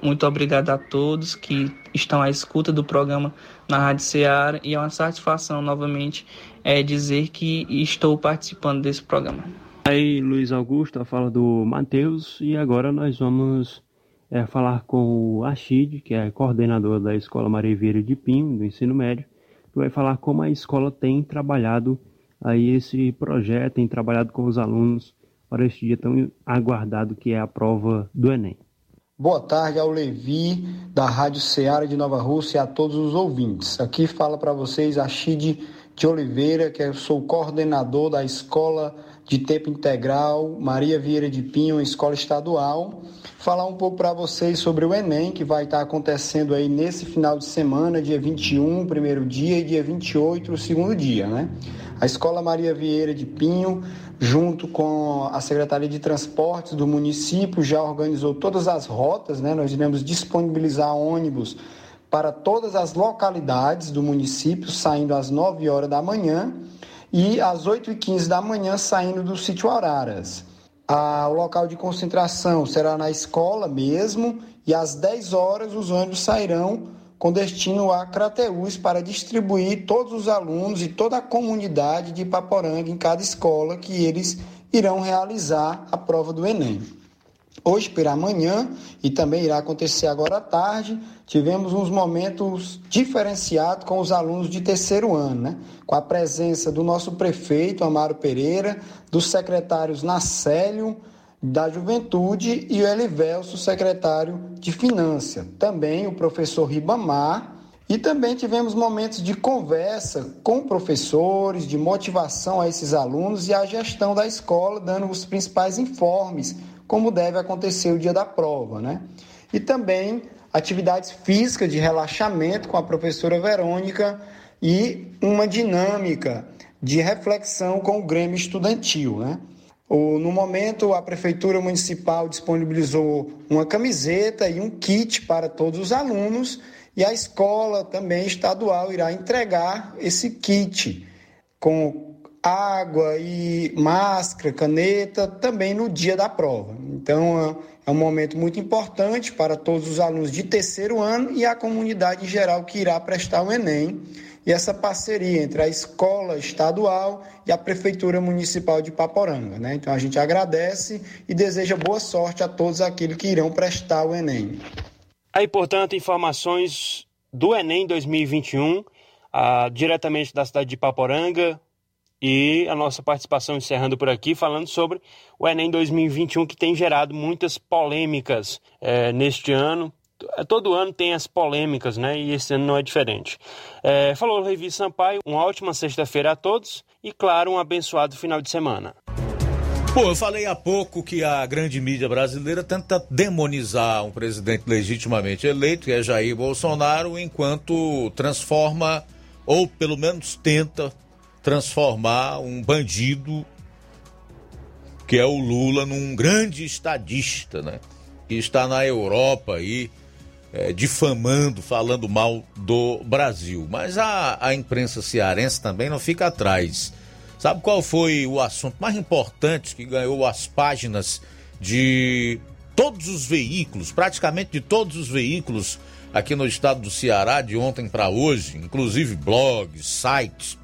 Muito obrigado a todos que estão à escuta do programa na Rádio Ceará e é uma satisfação novamente é, dizer que estou participando desse programa. Aí, Luiz Augusto, a fala do Matheus, e agora nós vamos é, falar com o Achid, que é coordenador da Escola Maria Vieira de Pinho, do ensino médio, que vai falar como a escola tem trabalhado aí esse projeto, tem trabalhado com os alunos para este dia tão aguardado que é a prova do Enem. Boa tarde ao Levi, da Rádio Ceará de Nova Rússia e a todos os ouvintes. Aqui fala para vocês a Chide de Oliveira, que eu sou coordenador da Escola de Tempo Integral Maria Vieira de Pinho, escola estadual. Falar um pouco para vocês sobre o Enem, que vai estar acontecendo aí nesse final de semana, dia 21, primeiro dia, e dia 28, o segundo dia, né? A Escola Maria Vieira de Pinho, junto com a Secretaria de Transportes do município, já organizou todas as rotas, né? Nós iremos disponibilizar ônibus para todas as localidades do município, saindo às 9 horas da manhã e às 8h15 da manhã saindo do sítio Araras. O local de concentração será na escola mesmo e às 10 horas os ônibus sairão com destino a Crateús para distribuir todos os alunos e toda a comunidade de Ipaporanga em cada escola que eles irão realizar a prova do Enem. Hoje pela manhã e também irá acontecer agora à tarde, tivemos uns momentos diferenciados com os alunos de terceiro ano, né? com a presença do nosso prefeito Amaro Pereira, dos secretários Nacélio, da Juventude e o Elivelso, secretário de Finanças. Também o professor Ribamar e também tivemos momentos de conversa com professores, de motivação a esses alunos e a gestão da escola, dando os principais informes como deve acontecer o dia da prova, né? E também atividades físicas de relaxamento com a professora Verônica e uma dinâmica de reflexão com o Grêmio Estudantil, né? No momento, a Prefeitura Municipal disponibilizou uma camiseta e um kit para todos os alunos, e a escola também estadual irá entregar esse kit com água e máscara, caneta, também no dia da prova. Então, é um momento muito importante para todos os alunos de terceiro ano e a comunidade em geral que irá prestar o Enem. E essa parceria entre a escola estadual e a Prefeitura Municipal de Paporanga. Né? Então, a gente agradece e deseja boa sorte a todos aqueles que irão prestar o Enem. Aí, portanto, informações do Enem 2021, ah, diretamente da cidade de Paporanga, e a nossa participação encerrando por aqui, falando sobre o Enem 2021, que tem gerado muitas polêmicas é, neste ano. Todo ano tem as polêmicas, né? E esse ano não é diferente. É, falou Levi Sampaio, uma ótima sexta-feira a todos e, claro, um abençoado final de semana. Pô, eu falei há pouco que a grande mídia brasileira tenta demonizar um presidente legitimamente eleito, que é Jair Bolsonaro, enquanto transforma, ou pelo menos tenta transformar um bandido que é o Lula num grande estadista, né? Que está na Europa aí é, difamando, falando mal do Brasil. Mas a, a imprensa cearense também não fica atrás. Sabe qual foi o assunto mais importante que ganhou as páginas de todos os veículos, praticamente de todos os veículos aqui no estado do Ceará, de ontem para hoje, inclusive blogs, sites,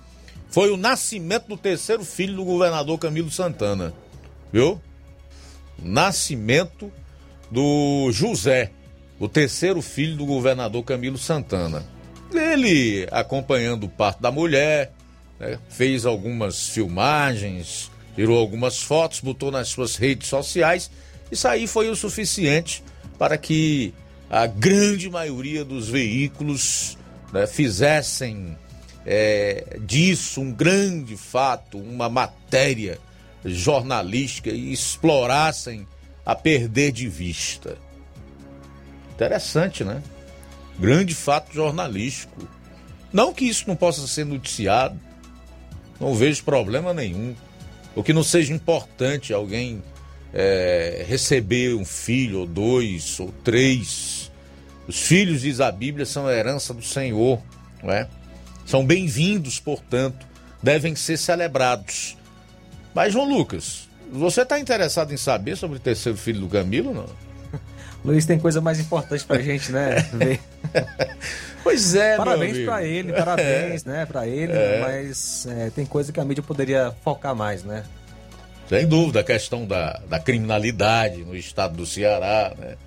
foi o nascimento do terceiro filho do governador Camilo Santana. Viu? Nascimento do José, o terceiro filho do governador Camilo Santana. Ele acompanhando o parto da mulher, né, fez algumas filmagens, tirou algumas fotos, botou nas suas redes sociais. Isso aí foi o suficiente para que a grande maioria dos veículos né, fizessem é, disso um grande fato, uma matéria jornalística e explorassem a perder de vista. Interessante, né? Grande fato jornalístico. Não que isso não possa ser noticiado, não vejo problema nenhum. O que não seja importante alguém é, receber um filho, ou dois, ou três. Os filhos, diz a Bíblia, são a herança do Senhor, não é? São bem-vindos, portanto, devem ser celebrados. Mas, João Lucas, você está interessado em saber sobre o terceiro filho do Camilo, não? <laughs> Luiz, tem coisa mais importante pra gente, né? <laughs> Ver. pois é, Parabéns para ele, parabéns, é. né, para ele, é. mas é, tem coisa que a mídia poderia focar mais, né? Sem dúvida, a questão da, da criminalidade no estado do Ceará, né?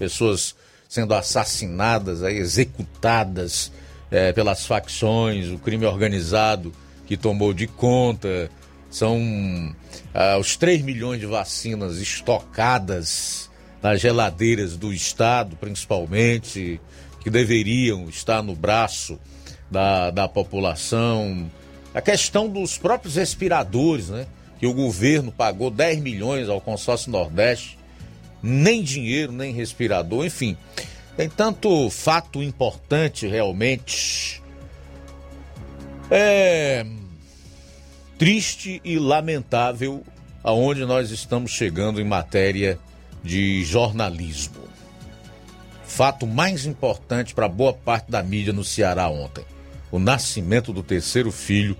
Pessoas sendo assassinadas, aí, executadas é, pelas facções, o crime organizado que tomou de conta. São ah, os 3 milhões de vacinas estocadas nas geladeiras do Estado, principalmente, que deveriam estar no braço da, da população. A questão dos próprios respiradores, né? Que o governo pagou 10 milhões ao consórcio Nordeste, nem dinheiro, nem respirador, enfim. Tem tanto fato importante realmente. É triste e lamentável aonde nós estamos chegando em matéria de jornalismo. Fato mais importante para boa parte da mídia no Ceará ontem: o nascimento do terceiro filho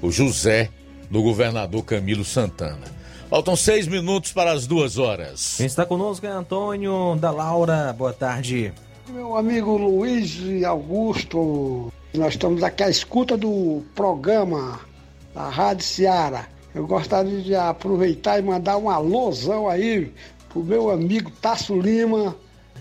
o José do governador Camilo Santana. Faltam seis minutos para as duas horas. Quem está conosco é Antônio da Laura. Boa tarde. Meu amigo Luiz Augusto, nós estamos aqui à escuta do programa da Rádio Seara. Eu gostaria de aproveitar e mandar um alôzão aí pro meu amigo Tasso Lima,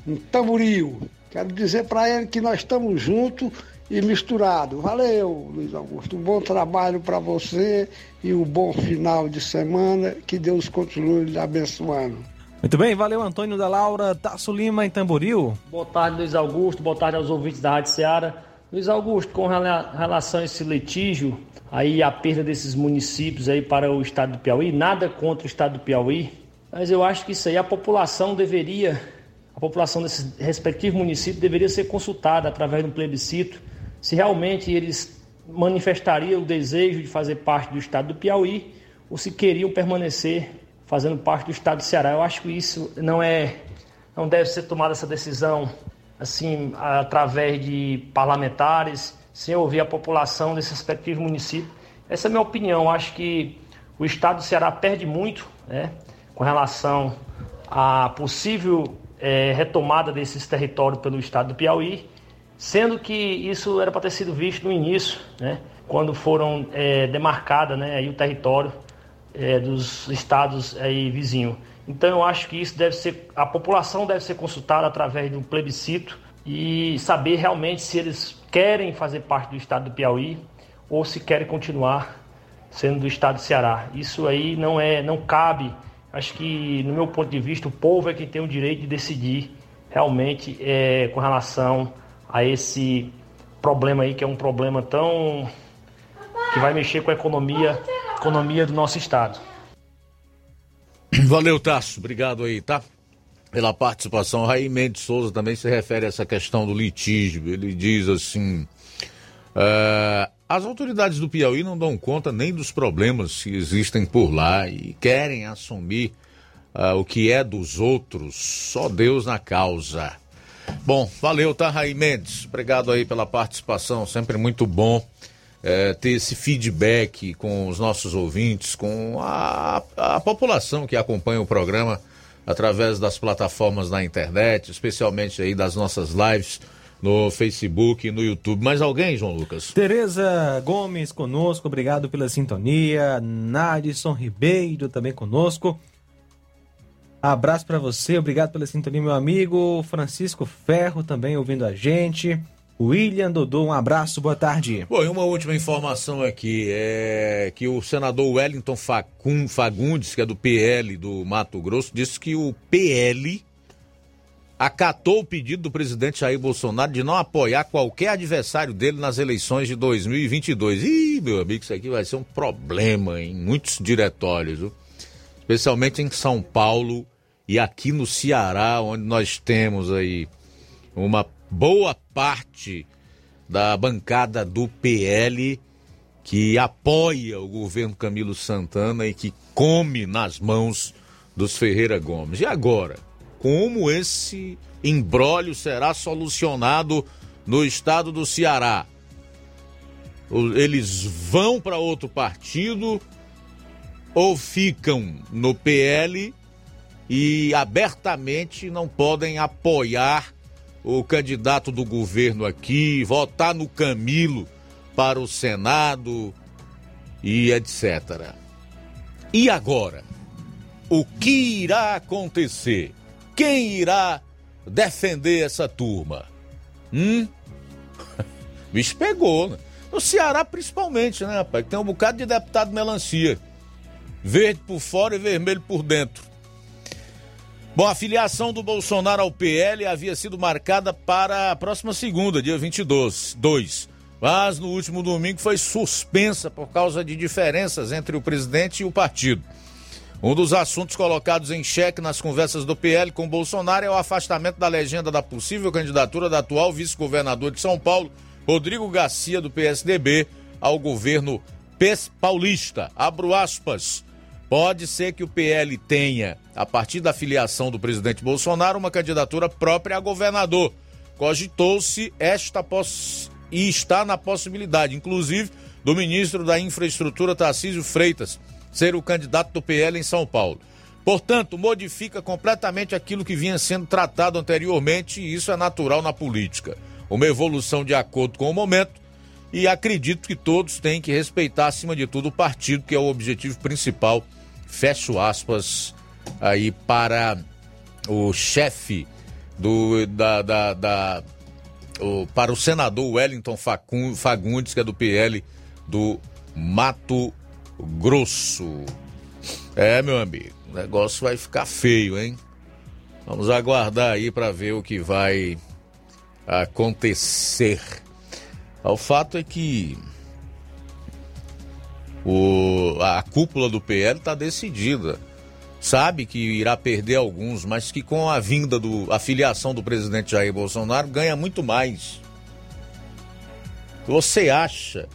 em Tamboril. Quero dizer para ele que nós estamos juntos e misturados. Valeu, Luiz Augusto. Um bom trabalho para você e um bom final de semana. Que Deus continue lhe abençoando. Muito bem, valeu Antônio da Laura, Tasso Lima em Tamboril. Boa tarde, Luiz Augusto. Boa tarde aos ouvintes da Rádio Ceará. Luiz Augusto, com relação a esse litígio, aí a perda desses municípios aí para o estado do Piauí, nada contra o estado do Piauí, mas eu acho que isso aí a população deveria, a população desses respectivos municípios deveria ser consultada através de um plebiscito, se realmente eles manifestariam o desejo de fazer parte do estado do Piauí ou se queriam permanecer fazendo parte do estado do Ceará. Eu acho que isso não é, não deve ser tomada essa decisão assim, através de parlamentares, sem ouvir a população desses respectivos municípios. Essa é a minha opinião. Eu acho que o estado do Ceará perde muito né, com relação à possível é, retomada desses territórios pelo estado do Piauí, sendo que isso era para ter sido visto no início, né, quando foram é, demarcadas né, aí o território é, dos estados aí vizinhos. Então eu acho que isso deve ser, a população deve ser consultada através de um plebiscito e saber realmente se eles querem fazer parte do estado do Piauí ou se querem continuar sendo do estado do Ceará. Isso aí não é, não cabe. Acho que no meu ponto de vista o povo é quem tem o direito de decidir realmente é, com relação a esse problema aí que é um problema tão que vai mexer com a economia, economia do nosso estado. Valeu, Tasso. Obrigado aí, tá? Pela participação. Raí Mendes Souza também se refere a essa questão do litígio. Ele diz assim: uh, as autoridades do Piauí não dão conta nem dos problemas que existem por lá e querem assumir uh, o que é dos outros. Só Deus na causa. Bom, valeu, tá, Raí Mendes? Obrigado aí pela participação, sempre muito bom é, ter esse feedback com os nossos ouvintes, com a, a população que acompanha o programa através das plataformas na internet, especialmente aí das nossas lives no Facebook e no YouTube. Mais alguém, João Lucas? Tereza Gomes conosco, obrigado pela sintonia. Nadson Ribeiro também conosco. Abraço para você, obrigado pela sintonia, meu amigo. Francisco Ferro também ouvindo a gente. William Dodô, um abraço, boa tarde. Bom, e uma última informação aqui é que o senador Wellington Fagundes, que é do PL do Mato Grosso, disse que o PL acatou o pedido do presidente Jair Bolsonaro de não apoiar qualquer adversário dele nas eleições de 2022. Ih, meu amigo, isso aqui vai ser um problema em muitos diretórios, viu? Especialmente em São Paulo e aqui no Ceará, onde nós temos aí uma boa parte da bancada do PL que apoia o governo Camilo Santana e que come nas mãos dos Ferreira Gomes. E agora, como esse embrólio será solucionado no estado do Ceará? Eles vão para outro partido ou ficam no PL e abertamente não podem apoiar o candidato do governo aqui, votar no Camilo para o Senado e etc. E agora? O que irá acontecer? Quem irá defender essa turma? Hum? <laughs> Bicho pegou, né? No Ceará, principalmente, né, rapaz? Tem um bocado de deputado melancia. Verde por fora e vermelho por dentro. Bom, a filiação do Bolsonaro ao PL havia sido marcada para a próxima segunda, dia 22, 2. Mas no último domingo foi suspensa por causa de diferenças entre o presidente e o partido. Um dos assuntos colocados em xeque nas conversas do PL com Bolsonaro é o afastamento da legenda da possível candidatura da atual vice-governador de São Paulo, Rodrigo Garcia, do PSDB, ao governo PES paulista. Abro aspas. Pode ser que o PL tenha, a partir da filiação do presidente Bolsonaro, uma candidatura própria a governador. Cogitou-se esta e está na possibilidade, inclusive, do ministro da Infraestrutura Tarcísio Freitas ser o candidato do PL em São Paulo. Portanto, modifica completamente aquilo que vinha sendo tratado anteriormente e isso é natural na política. Uma evolução de acordo com o momento e acredito que todos têm que respeitar, acima de tudo, o partido, que é o objetivo principal. Fecho aspas aí para o chefe do, da, da, da o, para o senador Wellington Fagundes, que é do PL do Mato Grosso. É, meu amigo, o negócio vai ficar feio, hein? Vamos aguardar aí para ver o que vai acontecer. O fato é que o, a cúpula do PL está decidida. Sabe que irá perder alguns, mas que com a vinda do a filiação do presidente Jair Bolsonaro ganha muito mais. Você acha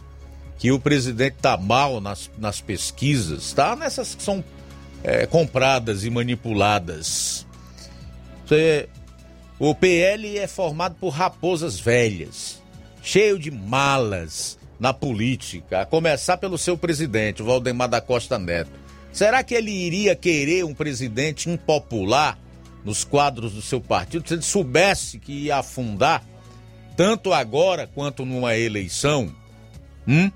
que o presidente está mal nas, nas pesquisas? Está nessas que são é, compradas e manipuladas. Você, o PL é formado por raposas velhas cheio de malas na política, a começar pelo seu presidente, o Valdemar da Costa Neto. Será que ele iria querer um presidente impopular nos quadros do seu partido se ele soubesse que ia afundar tanto agora quanto numa eleição? Hum?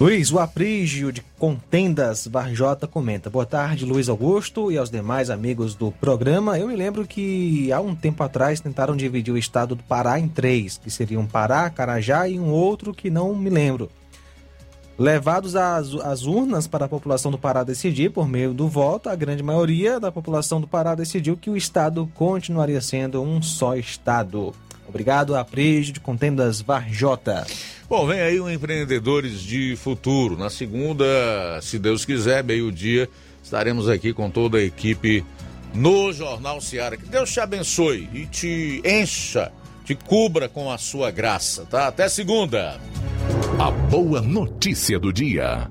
Luiz, o Aprígio de Contendas Varjota comenta. Boa tarde, Luiz Augusto e aos demais amigos do programa. Eu me lembro que há um tempo atrás tentaram dividir o estado do Pará em três, que seriam Pará, Carajá e um outro que não me lembro. Levados às, às urnas para a população do Pará decidir por meio do voto, a grande maioria da população do Pará decidiu que o estado continuaria sendo um só estado. Obrigado, Aprígio de Contendas Varjota. Bom, vem aí o Empreendedores de Futuro. Na segunda, se Deus quiser, meio-dia, estaremos aqui com toda a equipe no Jornal Seara. Que Deus te abençoe e te encha, te cubra com a sua graça, tá? Até segunda. A boa notícia do dia.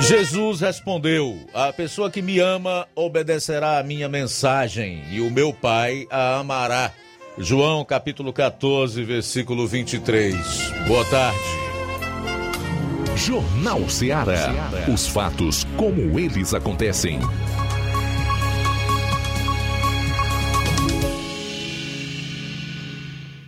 Jesus respondeu: A pessoa que me ama obedecerá a minha mensagem, e o meu Pai a amará João capítulo 14, versículo 23. Boa tarde. Jornal Ceará. Os fatos como eles acontecem.